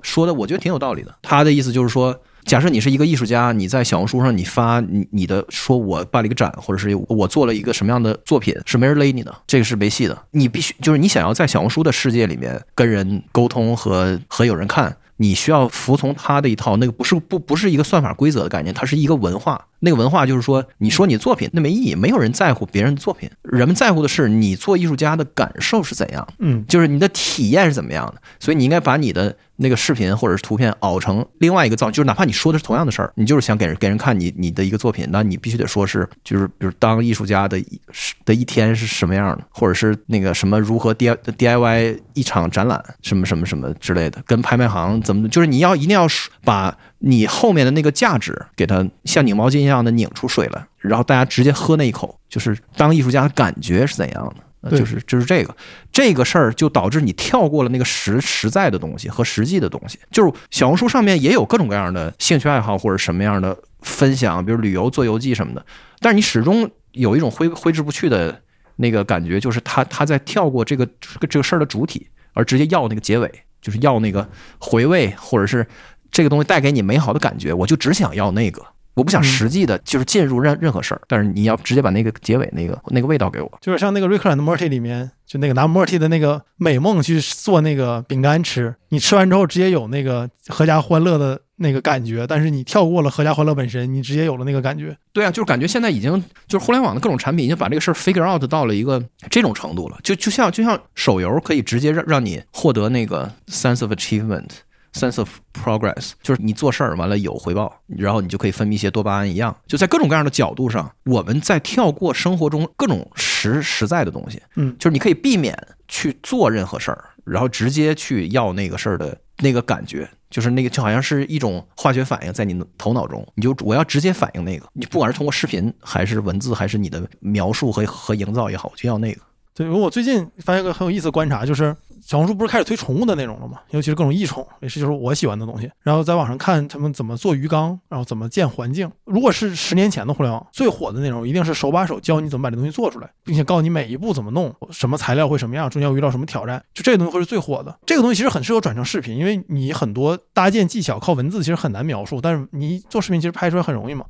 说的，我觉得挺有道理的。他的意思就是说。假设你是一个艺术家，你在小红书上你发你你的说我办了一个展，或者是我做了一个什么样的作品，是没人勒你的，这个是没戏的。你必须就是你想要在小红书的世界里面跟人沟通和和有人看，你需要服从他的一套，那个不是不不是一个算法规则的概念，它是一个文化。那个文化就是说，你说你作品那没意义，没有人在乎别人的作品，人们在乎的是你做艺术家的感受是怎样，嗯，就是你的体验是怎么样的。所以你应该把你的那个视频或者是图片熬成另外一个造型，就是哪怕你说的是同样的事儿，你就是想给人给人看你你的一个作品，那你必须得说是就是比如当艺术家的一的一天是什么样的，或者是那个什么如何 DI D I Y 一场展览什么什么什么之类的，跟拍卖行怎么就是你要一定要把你后面的那个价值给它像拧毛巾一样的拧出水来，然后大家直接喝那一口，就是当艺术家的感觉是怎样的。就是就是这个这个事儿，就导致你跳过了那个实实在的东西和实际的东西。就是小红书上面也有各种各样的兴趣爱好或者什么样的分享，比如旅游、做游记什么的，但是你始终有一种挥挥之不去的那个感觉，就是他他在跳过这个这个这个事儿的主体，而直接要那个结尾，就是要那个回味，或者是这个东西带给你美好的感觉，我就只想要那个。我不想嗯实际的，就是介入任任何事儿，但是你要直接把那个结尾那个那个味道给我。就是像那个《Rick and Morty》里面，就那个拿 Morty 的那个美梦去做那个饼干吃，你吃完之后直接有那个阖家欢乐的那个感觉，但是你跳过了阖家欢乐本身，你直接有了那个感觉。对啊，就是感觉现在已经就是互联网的各种产品已经把这个事儿 figure out 到了一个这种程度了，就就像就像手游可以直接让让你获得那个 sense of achievement。Sense of progress 就是你做事儿完了有回报，然后你就可以分泌一些多巴胺一样，就在各种各样的角度上，我们在跳过生活中各种实实在的东西，嗯就是你可以避免去做任何事儿，然后直接去要那个事儿的那个感觉，就是那个就好像是一种化学反应在你的头脑中，你就我要直接反应那个，你不管是通过视频还是文字还是你的描述和和营造也好，我就要那个。对，我最近发现一个很有意思的观察，就是小红书不是开始推宠物的内容了吗？尤其是各种异宠，也是就是我喜欢的东西。然后在网上看他们怎么做鱼缸，然后怎么建环境。如果是十年前的互联网，最火的内容一定是手把手教你怎么把这东西做出来，并且告诉你每一步怎么弄，什么材料会什么样，中间遇到什么挑战，就这个东西会是最火的。这个东西其实很适合转成视频，因为你很多搭建技巧靠文字其实很难描述，但是你做视频其实拍出来很容易嘛。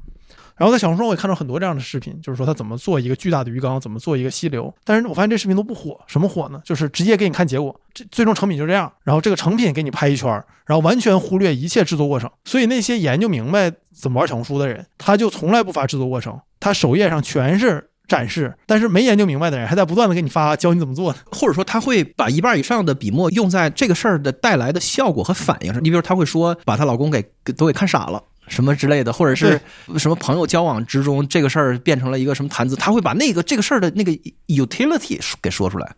然后在小红书上我也看到很多这样的视频，就是说他怎么做一个巨大的鱼缸，怎么做一个溪流。但是我发现这视频都不火，什么火呢？就是直接给你看结果，这最终成品就这样，然后这个成品给你拍一圈，然后完全忽略一切制作过程。所以那些研究明白怎么玩小红书的人，他就从来不发制作过程，他首页上全是展示，但是没研究明白的人还在不断的给你发教你怎么做。或者说他会把一半以上的笔墨用在这个事儿的带来的效果和反应上。你比如他会说把她老公给都给看傻了。什么之类的，或者是什么朋友交往之中，这个事儿变成了一个什么谈资，他会把那个这个事儿的那个 utility 给说出来。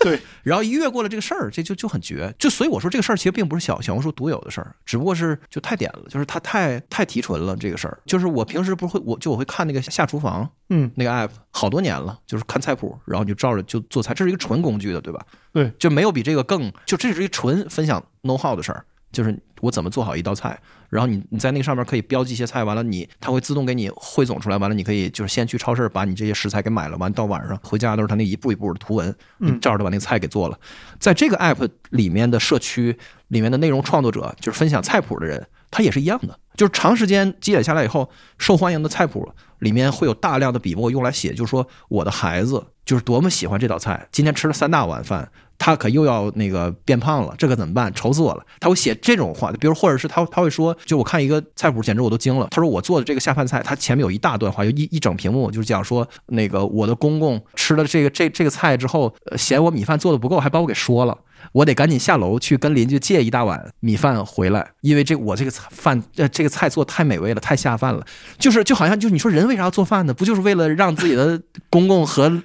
对，然后一越过了这个事儿，这就就很绝。就所以我说这个事儿其实并不是小小红书独有的事儿，只不过是就太点了，就是它太太提纯了这个事儿。就是我平时不会，我就我会看那个下厨房嗯，那个 app 好多年了，就是看菜谱，然后就照着就做菜，这是一个纯工具的，对吧？对，就没有比这个更就这是一个纯分享 know how 的事儿，就是我怎么做好一道菜，然后你你在那个上面可以标记一些菜，完了你它会自动给你汇总出来，完了你可以就是先去超市把你这些食材给买了，完到晚上回家都是它那一步一步的图文，你嗯照着把那个菜给做了。在这个 app 里面的社区里面的内容创作者，就是分享菜谱的人，他也是一样的，就是长时间积累下来以后，受欢迎的菜谱里面会有大量的笔墨用来写，就是说我的孩子就是多么喜欢这道菜，今天吃了三大碗饭。他可又要那个变胖了，这可怎么办？愁死我了！他会写这种话，比如或者是他他会说，就我看一个菜谱，简直我都惊了。他说我做的这个下饭菜，他前面有一大段话，有一一整屏幕，就是讲说那个我的公公吃了这个这这个菜之后，嫌我米饭做的不够，还把我给说了。我得赶紧下楼去跟邻居借一大碗米饭回来，因为这我这个饭呃这个菜做太美味了，太下饭了。就是就好像就你说人为啥要做饭呢？不就是为了让自己的公公和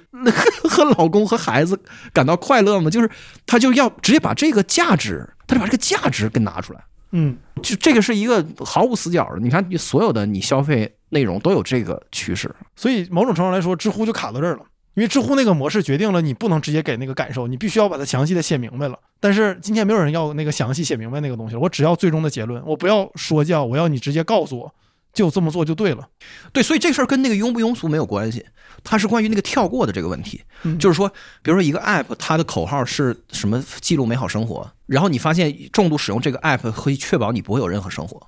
和老公和孩子感到快乐吗？就是他就要直接把这个价值，他就把这个价值给拿出来。嗯，就这个是一个毫无死角的。你看，所有的你消费内容都有这个趋势。所以某种程度来说，知乎就卡到这儿了。因为知乎那个模式决定了你不能直接给那个感受，你必须要把它详细的写明白了。但是今天没有人要那个详细写明白那个东西了，我只要最终的结论，我不要说教，我要你直接告诉我，就这么做就对了。对，所以这事儿跟那个庸不庸俗没有关系，它是关于那个跳过的这个问题。嗯就是说，比如说一个 app，它的口号是什么？记录美好生活。然后你发现重度使用这个 app 可以确保你不会有任何生活，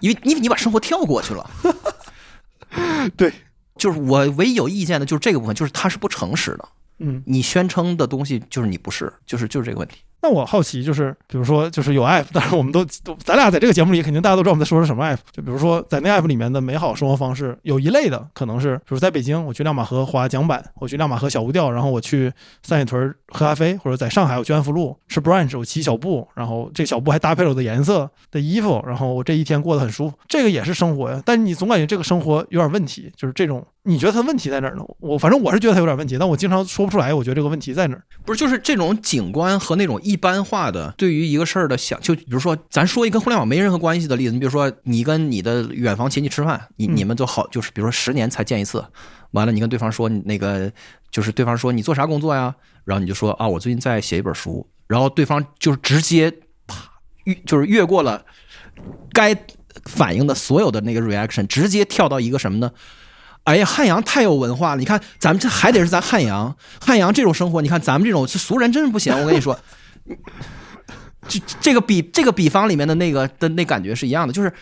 因为你你把生活跳过去了。对，就是我唯一有意见的就是这个部分，就是它是不诚实的。嗯，你宣称的东西就是你不是，就是就是这个问题。那我好奇就是，比如说就是有 app，但是我们都都咱俩在这个节目里肯定大家都知道我们在说的什么 app。就比如说在那 app 里面的美好生活方式，有一类的可能是，比如在北京我去亮马河滑桨板，我去亮马河小乌钓，然后我去三里屯喝咖啡，或者在上海我去安福路吃 brunch，我骑小步，然后这小步还搭配了我的颜色的衣服，然后我这一天过得很舒服，这个也是生活呀。但你总感觉这个生活有点问题，就是这种。你觉得它问题在哪儿呢？我反正我是觉得它有点问题，但我经常说不出来。我觉得这个问题在哪儿？不是，就是这种景观和那种一般化的对于一个事儿的想，就比如说，咱说一个跟互联网没任何关系的例子，你比如说，你跟你的远房亲戚吃饭，你你们都好，就是比如说十年才见一次，完了你跟对方说那个，就是对方说你做啥工作呀？然后你就说啊，我最近在写一本书，然后对方就是直接啪越就是越过了该反应的所有的那个 reaction，直接跳到一个什么呢？哎呀，汉阳太有文化了！你看，咱们这还得是咱汉阳，汉阳这种生活，你看咱们这种俗人真是不行。我跟你说，这这个比这个比方里面的那个的那感觉是一样的，就是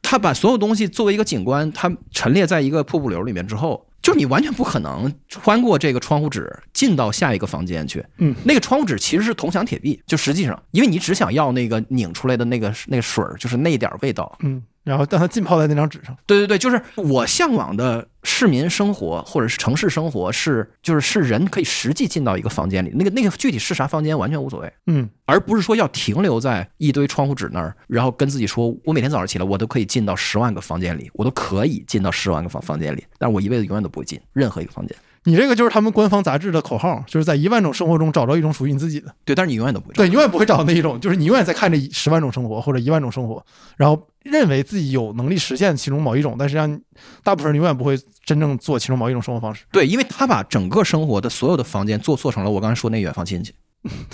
他把所有东西作为一个景观，他陈列在一个瀑布流里面之后，就是你完全不可能穿过这个窗户纸进到下一个房间去。嗯，那个窗户纸其实是铜墙铁壁，就实际上，因为你只想要那个拧出来的那个那个水儿，就是那点味道。嗯。然后让它浸泡在那张纸上。对对对，就是我向往的市民生活或者是城市生活，是就是是人可以实际进到一个房间里，那个那个具体是啥房间完全无所谓，嗯，而不是说要停留在一堆窗户纸那儿，然后跟自己说，我每天早上起来我都可以进到十万个房间里，我都可以进到十万个房房间里，但是我一辈子永远都不会进任何一个房间。你这个就是他们官方杂志的口号，就是在一万种生活中找到一种属于你自己的。对，但是你永远都不会。对，永远不会找到那一种，就是你永远在看着十万种生活或者一万种生活，然后认为自己有能力实现其中某一种，但实际上大部分人永远不会真正做其中某一种生活方式。对，因为他把整个生活的所有的房间做错成了我刚才说那远房亲戚。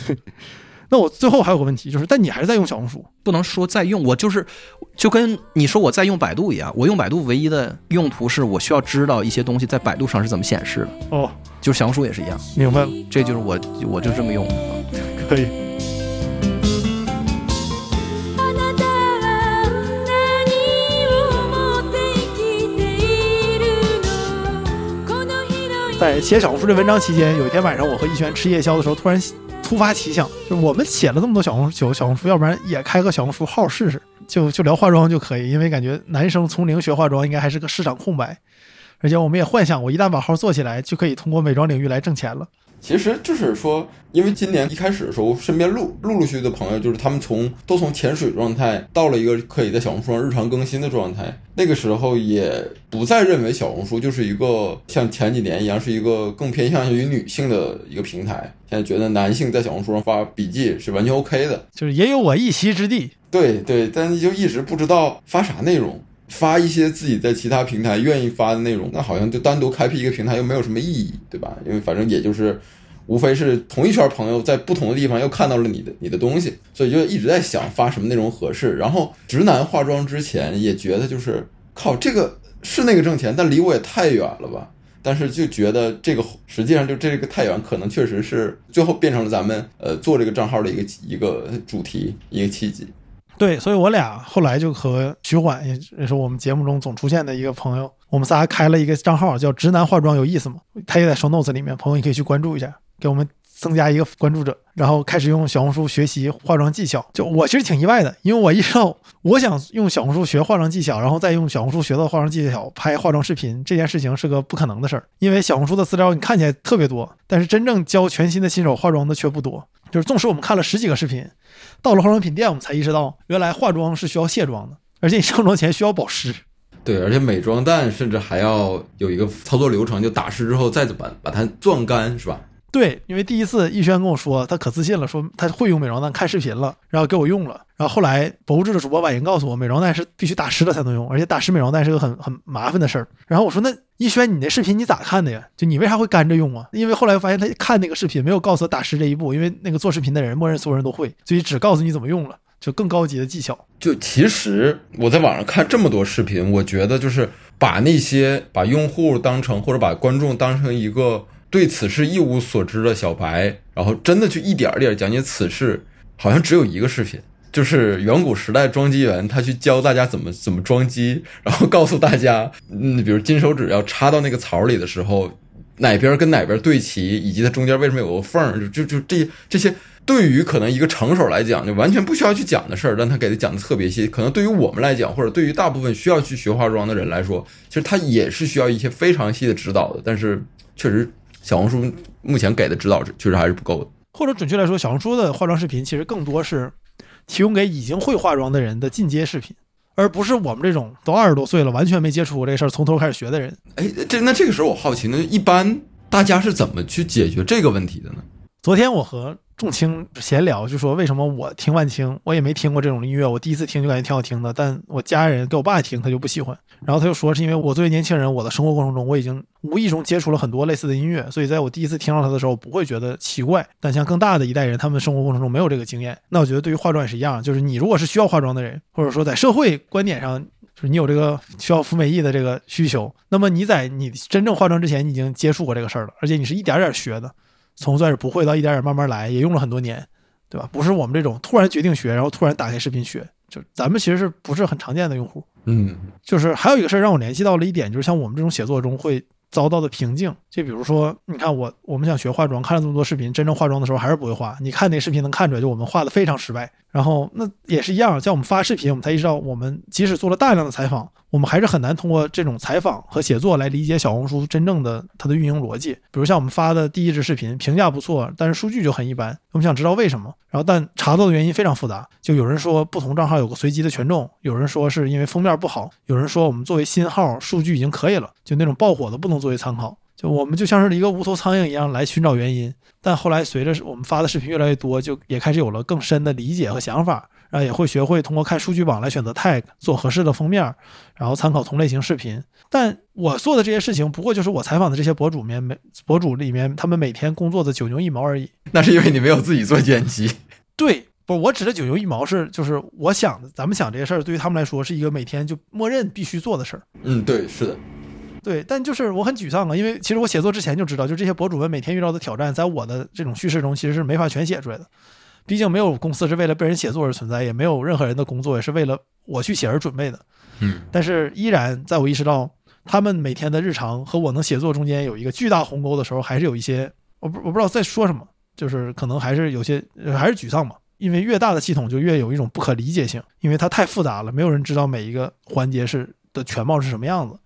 对。那我最后还有个问题，就是，但你还是在用小红书，不能说在用，我就是就跟你说我在用百度一样，我用百度唯一的用途是我需要知道一些东西在百度上是怎么显示的。哦，就是小红书也是一样，明白了，这就是我我就这么用，可以。在写小红书这文章期间，有一天晚上，我和逸轩吃夜宵的时候，突然。突发奇想，就我们写了这么多小红小小红书，要不然也开个小红书号试试，就就聊化妆就可以，因为感觉男生从零学化妆应该还是个市场空白，而且我们也幻想，过一旦把号做起来，就可以通过美妆领域来挣钱了。其实就是说，因为今年一开始的时候，身边陆陆陆续续的朋友，就是他们从都从潜水状态到了一个可以在小红书上日常更新的状态。那个时候也不再认为小红书就是一个像前几年一样是一个更偏向于女性的一个平台。现在觉得男性在小红书上发笔记是完全 OK 的，就是也有我一席之地。对对，但就一直不知道发啥内容。发一些自己在其他平台愿意发的内容，那好像就单独开辟一个平台又没有什么意义，对吧？因为反正也就是，无非是同一圈朋友在不同的地方又看到了你的你的东西，所以就一直在想发什么内容合适。然后直男化妆之前也觉得就是靠这个是那个挣钱，但离我也太远了吧？但是就觉得这个实际上就这个太远，可能确实是最后变成了咱们呃做这个账号的一个一个主题一个契机。对，所以我俩后来就和徐缓，也是我们节目中总出现的一个朋友，我们仨开了一个账号，叫“直男化妆有意思吗”？他也在 show notes 里面，朋友你可以去关注一下，给我们增加一个关注者，然后开始用小红书学习化妆技巧。就我其实挺意外的，因为我意识到我想用小红书学化妆技巧，然后再用小红书学到化妆技巧拍化妆视频，这件事情是个不可能的事儿，因为小红书的资料你看起来特别多，但是真正教全新的新手化妆的却不多。就是纵使我们看了十几个视频，到了化妆品店，我们才意识到原来化妆是需要卸妆的，而且你上妆前需要保湿。对，而且美妆蛋甚至还要有一个操作流程，就打湿之后再把把它攥干，是吧？对，因为第一次逸轩跟我说，他可自信了，说他会用美妆蛋，看视频了，然后给我用了。然后后来博物志的主播婉莹告诉我，美妆蛋是必须打湿了才能用，而且打湿美妆蛋是个很很麻烦的事儿。然后我说，那逸轩，你那视频你咋看的呀？就你为啥会干着用啊？因为后来发现他看那个视频没有告诉他打湿这一步，因为那个做视频的人默认所有人都会，所以只告诉你怎么用了，就更高级的技巧。就其实我在网上看这么多视频，我觉得就是把那些把用户当成或者把观众当成一个。对此事一无所知的小白，然后真的去一点儿点儿讲解此事，好像只有一个视频，就是远古时代装机员他去教大家怎么怎么装机，然后告诉大家，嗯，比如金手指要插到那个槽里的时候，哪边跟哪边对齐，以及它中间为什么有个缝儿，就就这这些对于可能一个成手来讲，就完全不需要去讲的事儿，但他给他讲的特别细。可能对于我们来讲，或者对于大部分需要去学化妆的人来说，其实他也是需要一些非常细的指导的。但是确实，小红书目前给的指导确实还是不够的。或者准确来说，小红书的化妆视频其实更多是提供给已经会化妆的人的进阶视频，而不是我们这种都二十多岁了完全没接触过这事儿，从头开始学的人。哎，这那这个时候我好奇，那一般大家是怎么去解决这个问题的呢？昨天我和仲卿闲聊，就说为什么我听万青，我也没听过这种音乐，我第一次听就感觉挺好听的，但我家人给我爸听，他就不喜欢。然后他就说是因为我作为年轻人，我的生活过程中我已经无意中接触了很多类似的音乐，所以在我第一次听到它的时候不会觉得奇怪。但像更大的一代人，他们生活过程中没有这个经验，那我觉得对于化妆也是一样，就是你如果是需要化妆的人，或者说在社会观点上，就是你有这个需要服美役的这个需求，那么你在你真正化妆之前，你已经接触过这个事儿了，而且你是一点点学的，从算是不会到一点点慢慢来，也用了很多年。对吧？不是我们这种突然决定学，然后突然打开视频学，就咱们其实是不是很常见的用户？嗯，就是还有一个事儿让我联系到了一点，就是像我们这种写作中会遭到的瓶颈，就比如说，你看我我们想学化妆，看了这么多视频，真正化妆的时候还是不会化。你看那视频能看出来，就我们画的非常失败。然后那也是一样，像我们发视频，我们才意识到，我们即使做了大量的采访，我们还是很难通过这种采访和写作来理解小红书真正的它的运营逻辑。比如像我们发的第一支视频，评价不错，但是数据就很一般。我们想知道为什么，然后但查到的原因非常复杂。就有人说不同账号有个随机的权重，有人说是因为封面不好，有人说我们作为新号数据已经可以了，就那种爆火的不能作为参考。就我们就像是一个无头苍蝇一样来寻找原因，但后来随着我们发的视频越来越多，就也开始有了更深的理解和想法，然后也会学会通过看数据榜来选择 tag，做合适的封面，然后参考同类型视频。但我做的这些事情，不过就是我采访的这些博主面每博主里面他们每天工作的九牛一毛而已。那是因为你没有自己做剪辑。对，不是我指的九牛一毛是就是我想的，咱们想这些事儿，对于他们来说是一个每天就默认必须做的事儿。嗯，对，是的。对，但就是我很沮丧啊，因为其实我写作之前就知道，就这些博主们每天遇到的挑战，在我的这种叙事中其实是没法全写出来的。毕竟没有公司是为了被人写作而存在，也没有任何人的工作也是为了我去写而准备的。嗯，但是依然在我意识到他们每天的日常和我能写作中间有一个巨大鸿沟的时候，还是有一些我不我不知道在说什么，就是可能还是有些还是沮丧吧。因为越大的系统就越有一种不可理解性，因为它太复杂了，没有人知道每一个环节是的全貌是什么样子。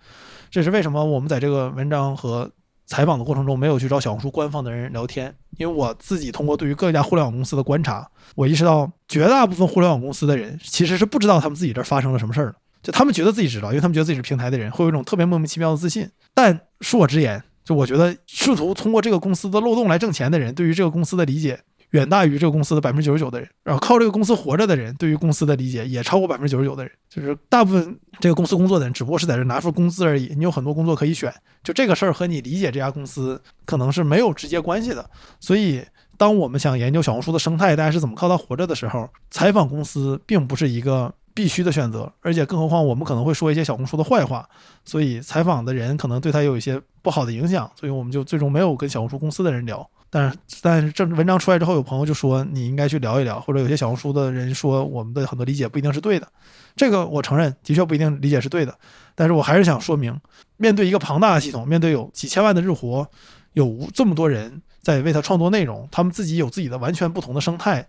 这是为什么我们在这个文章和采访的过程中没有去找小红书官方的人聊天？因为我自己通过对于各家互联网公司的观察，我意识到绝大部分互联网公司的人其实是不知道他们自己这儿发生了什么事儿的。就他们觉得自己知道，因为他们觉得自己是平台的人，会有一种特别莫名其妙的自信。但恕我直言，就我觉得试图通过这个公司的漏洞来挣钱的人，对于这个公司的理解。远大于这个公司的百分之九十九的人，然后靠这个公司活着的人，对于公司的理解也超过百分之九十九的人。就是大部分这个公司工作的人，只不过是在这拿份工资而已。你有很多工作可以选，就这个事儿和你理解这家公司可能是没有直接关系的。所以，当我们想研究小红书的生态，大家是怎么靠它活着的时候，采访公司并不是一个必须的选择。而且，更何况我们可能会说一些小红书的坏话，所以采访的人可能对他有一些不好的影响。所以，我们就最终没有跟小红书公司的人聊。但是，但是这文章出来之后，有朋友就说你应该去聊一聊，或者有些小红书的人说我们的很多理解不一定是对的。这个我承认，的确不一定理解是对的。但是我还是想说明，面对一个庞大的系统，面对有几千万的日活，有这么多人在为他创作内容，他们自己有自己的完全不同的生态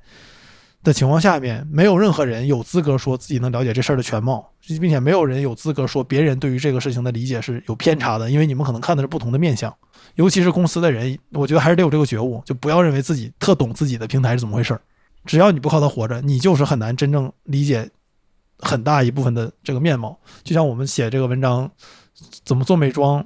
的情况下面，没有任何人有资格说自己能了解这事儿的全貌，并且没有人有资格说别人对于这个事情的理解是有偏差的，因为你们可能看的是不同的面相。尤其是公司的人，我觉得还是得有这个觉悟，就不要认为自己特懂自己的平台是怎么回事儿。只要你不靠它活着，你就是很难真正理解很大一部分的这个面貌。就像我们写这个文章怎么做美妆，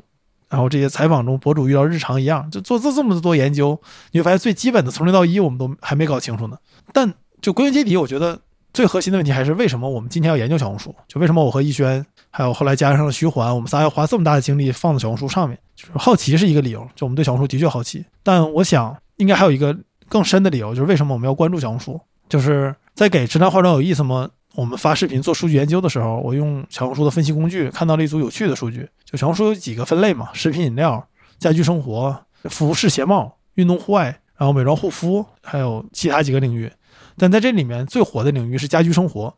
然后这些采访中博主遇到日常一样，就做这这么多研究，你会发现最基本的从零到一我们都还没搞清楚呢。但就归根结底，我觉得最核心的问题还是为什么我们今天要研究小红书？就为什么我和逸轩还有后来加上了徐环，我们仨要花这么大的精力放在小红书上面？就是好奇是一个理由，就我们对小红书的确好奇，但我想应该还有一个更深的理由，就是为什么我们要关注小红书？就是在给直男化妆有意思吗？我们发视频做数据研究的时候，我用小红书的分析工具看到了一组有趣的数据。就小红书有几个分类嘛，食品饮料、家居生活、服饰鞋帽、运动户外，然后美妆护肤，还有其他几个领域。但在这里面最火的领域是家居生活，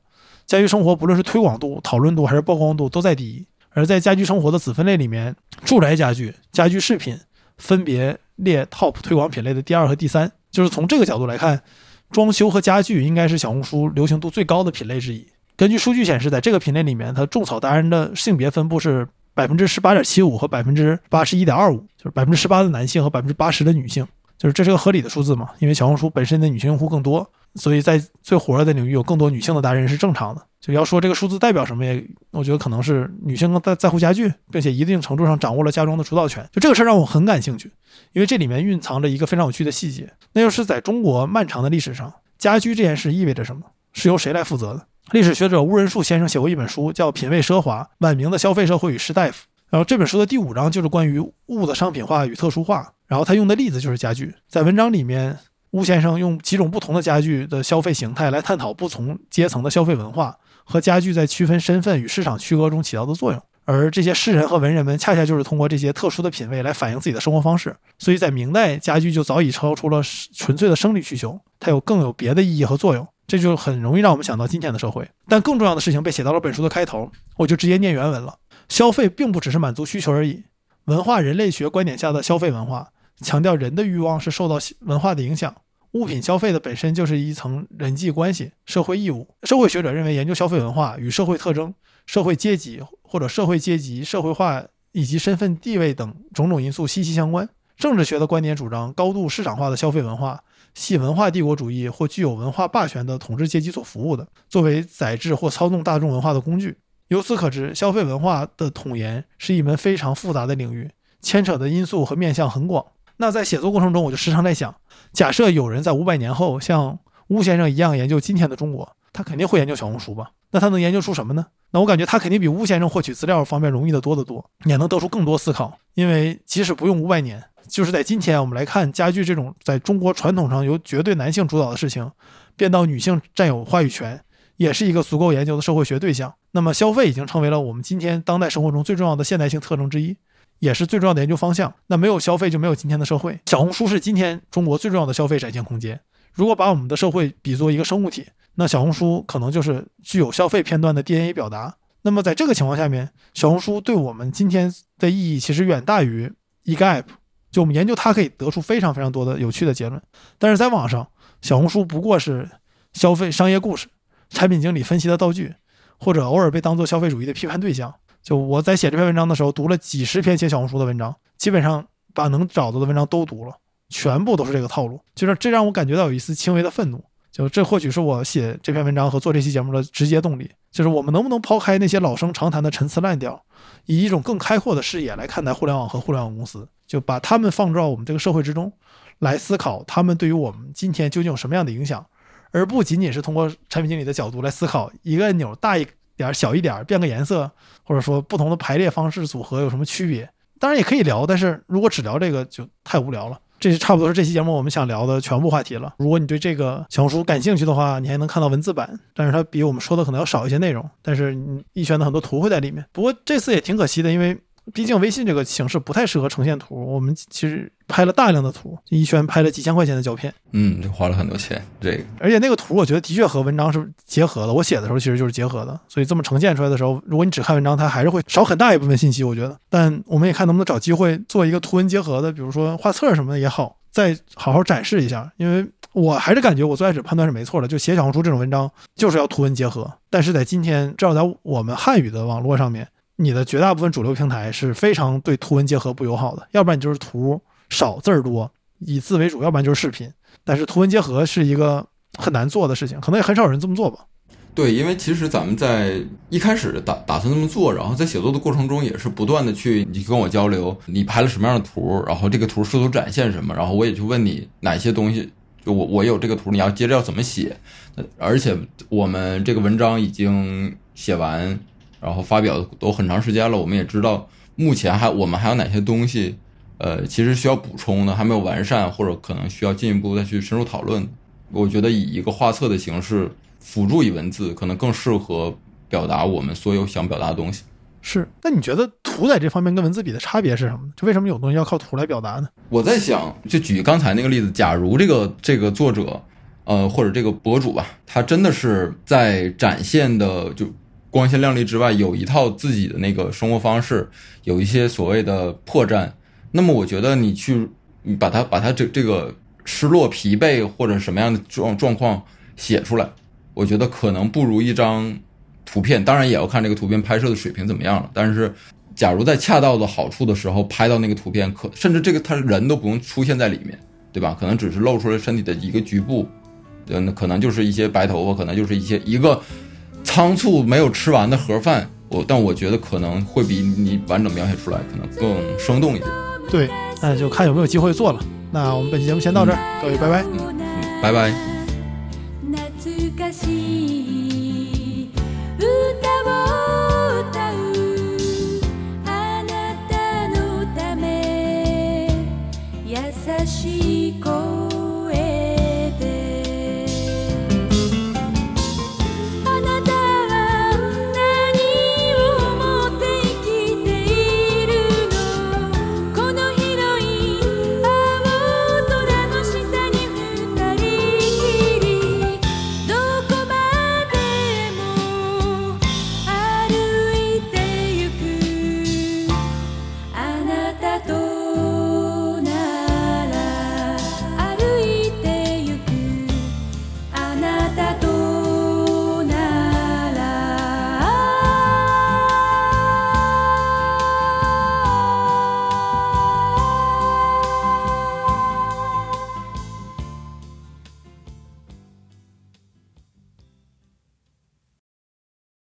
家居生活不论是推广度、讨论度还是曝光度都在第一。而在家居生活的子分类里面，住宅家具、家居饰品分别列 TOP 推广品类的第二和第三。就是从这个角度来看，装修和家具应该是小红书流行度最高的品类之一。根据数据显示，在这个品类里面，它种草达人的性别分布是百分之十八点七五和百分之八十一点二五，就是百分之十八的男性和百分之八十的女性，就是这是个合理的数字嘛？因为小红书本身的女性用户更多，所以在最火热的领域有更多女性的达人是正常的。就要说这个数字代表什么，也我觉得可能是女性更在在乎家具，并且一定程度上掌握了家装的主导权。就这个事儿让我很感兴趣，因为这里面蕴藏着一个非常有趣的细节，那就是在中国漫长的历史上，家居这件事意味着什么，是由谁来负责的？历史学者乌仁树先生写过一本书，叫《品味奢华：晚明的消费社会与士大夫》。然后这本书的第五章就是关于物的商品化与特殊化。然后他用的例子就是家具。在文章里面，乌先生用几种不同的家具的消费形态来探讨不同阶层的消费文化和家具在区分身份与市场区隔中起到的作用。而这些诗人和文人们恰恰就是通过这些特殊的品味来反映自己的生活方式。所以在明代，家具就早已超出了纯粹的生理需求，它有更有别的意义和作用。这就很容易让我们想到今天的社会，但更重要的事情被写到了本书的开头，我就直接念原文了。消费并不只是满足需求而已，文化人类学观点下的消费文化强调人的欲望是受到文化的影响，物品消费的本身就是一层人际关系、社会义务。社会学者认为，研究消费文化与社会特征、社会阶级或者社会阶级、社会化以及身份地位等种种因素息息相关。政治学的观点主张高度市场化的消费文化。系文化帝国主义或具有文化霸权的统治阶级所服务的，作为宰制或操纵大众文化的工具。由此可知，消费文化的统研是一门非常复杂的领域，牵扯的因素和面向很广。那在写作过程中，我就时常在想，假设有人在五百年后像巫先生一样研究今天的中国，他肯定会研究小红书吧？那他能研究出什么呢？那我感觉他肯定比巫先生获取资料方面容易得多得多，也能得出更多思考。因为即使不用五百年。就是在今天，我们来看家具这种在中国传统上由绝对男性主导的事情，变到女性占有话语权，也是一个足够研究的社会学对象。那么，消费已经成为了我们今天当代生活中最重要的现代性特征之一，也是最重要的研究方向。那没有消费，就没有今天的社会。小红书是今天中国最重要的消费展现空间。如果把我们的社会比作一个生物体，那小红书可能就是具有消费片段的 DNA 表达。那么，在这个情况下面，小红书对我们今天的意义其实远大于一个 App。就我们研究它可以得出非常非常多的有趣的结论，但是在网上，小红书不过是消费商业故事、产品经理分析的道具，或者偶尔被当做消费主义的批判对象。就我在写这篇文章的时候，读了几十篇写小红书的文章，基本上把能找到的文章都读了，全部都是这个套路，就是这让我感觉到有一丝轻微的愤怒。就这或许是我写这篇文章和做这期节目的直接动力，就是我们能不能抛开那些老生常谈的陈词滥调，以一种更开阔的视野来看待互联网和互联网公司。就把他们放到我们这个社会之中，来思考他们对于我们今天究竟有什么样的影响，而不仅仅是通过产品经理的角度来思考一个按钮大一点、小一点、变个颜色，或者说不同的排列方式组合有什么区别。当然也可以聊，但是如果只聊这个就太无聊了。这是差不多是这期节目我们想聊的全部话题了。如果你对这个小红书感兴趣的话，你还能看到文字版，但是它比我们说的可能要少一些内容，但是一圈的很多图会在里面。不过这次也挺可惜的，因为。毕竟微信这个形式不太适合呈现图，我们其实拍了大量的图，一圈拍了几千块钱的胶片，嗯，就花了很多钱。这个，而且那个图我觉得的确和文章是结合的，我写的时候其实就是结合的，所以这么呈现出来的时候，如果你只看文章，它还是会少很大一部分信息，我觉得。但我们也看能不能找机会做一个图文结合的，比如说画册什么的也好，再好好展示一下。因为我还是感觉我最开始判断是没错的，就写小红书这种文章就是要图文结合，但是在今天，至少在我们汉语的网络上面。你的绝大部分主流平台是非常对图文结合不友好的，要不然你就是图少字儿多，以字为主，要不然就是视频。但是图文结合是一个很难做的事情，可能也很少有人这么做吧。对，因为其实咱们在一开始打打算这么做，然后在写作的过程中也是不断的去你跟我交流，你拍了什么样的图，然后这个图试图展现什么，然后我也去问你哪些东西，就我我有这个图，你要接着要怎么写，而且我们这个文章已经写完。然后发表都很长时间了，我们也知道目前还我们还有哪些东西，呃，其实需要补充的，还没有完善，或者可能需要进一步再去深入讨论。我觉得以一个画册的形式辅助以文字，可能更适合表达我们所有想表达的东西。是，那你觉得图在这方面跟文字比的差别是什么？就为什么有东西要靠图来表达呢？我在想，就举刚才那个例子，假如这个这个作者，呃，或者这个博主吧，他真的是在展现的就。光鲜亮丽之外，有一套自己的那个生活方式，有一些所谓的破绽。那么，我觉得你去把它把它这这个失落、疲惫或者什么样的状状况写出来，我觉得可能不如一张图片。当然也要看这个图片拍摄的水平怎么样了。但是，假如在恰到的好处的时候拍到那个图片，可甚至这个他人都不用出现在里面，对吧？可能只是露出了身体的一个局部，嗯，可能就是一些白头发，可能就是一些一个仓促没有吃完的盒饭。我但我觉得可能会比你完整描写出来可能更生动一些。对，那就看有没有机会做了。那我们本期节目先到这儿，各位拜拜。嗯嗯，拜拜。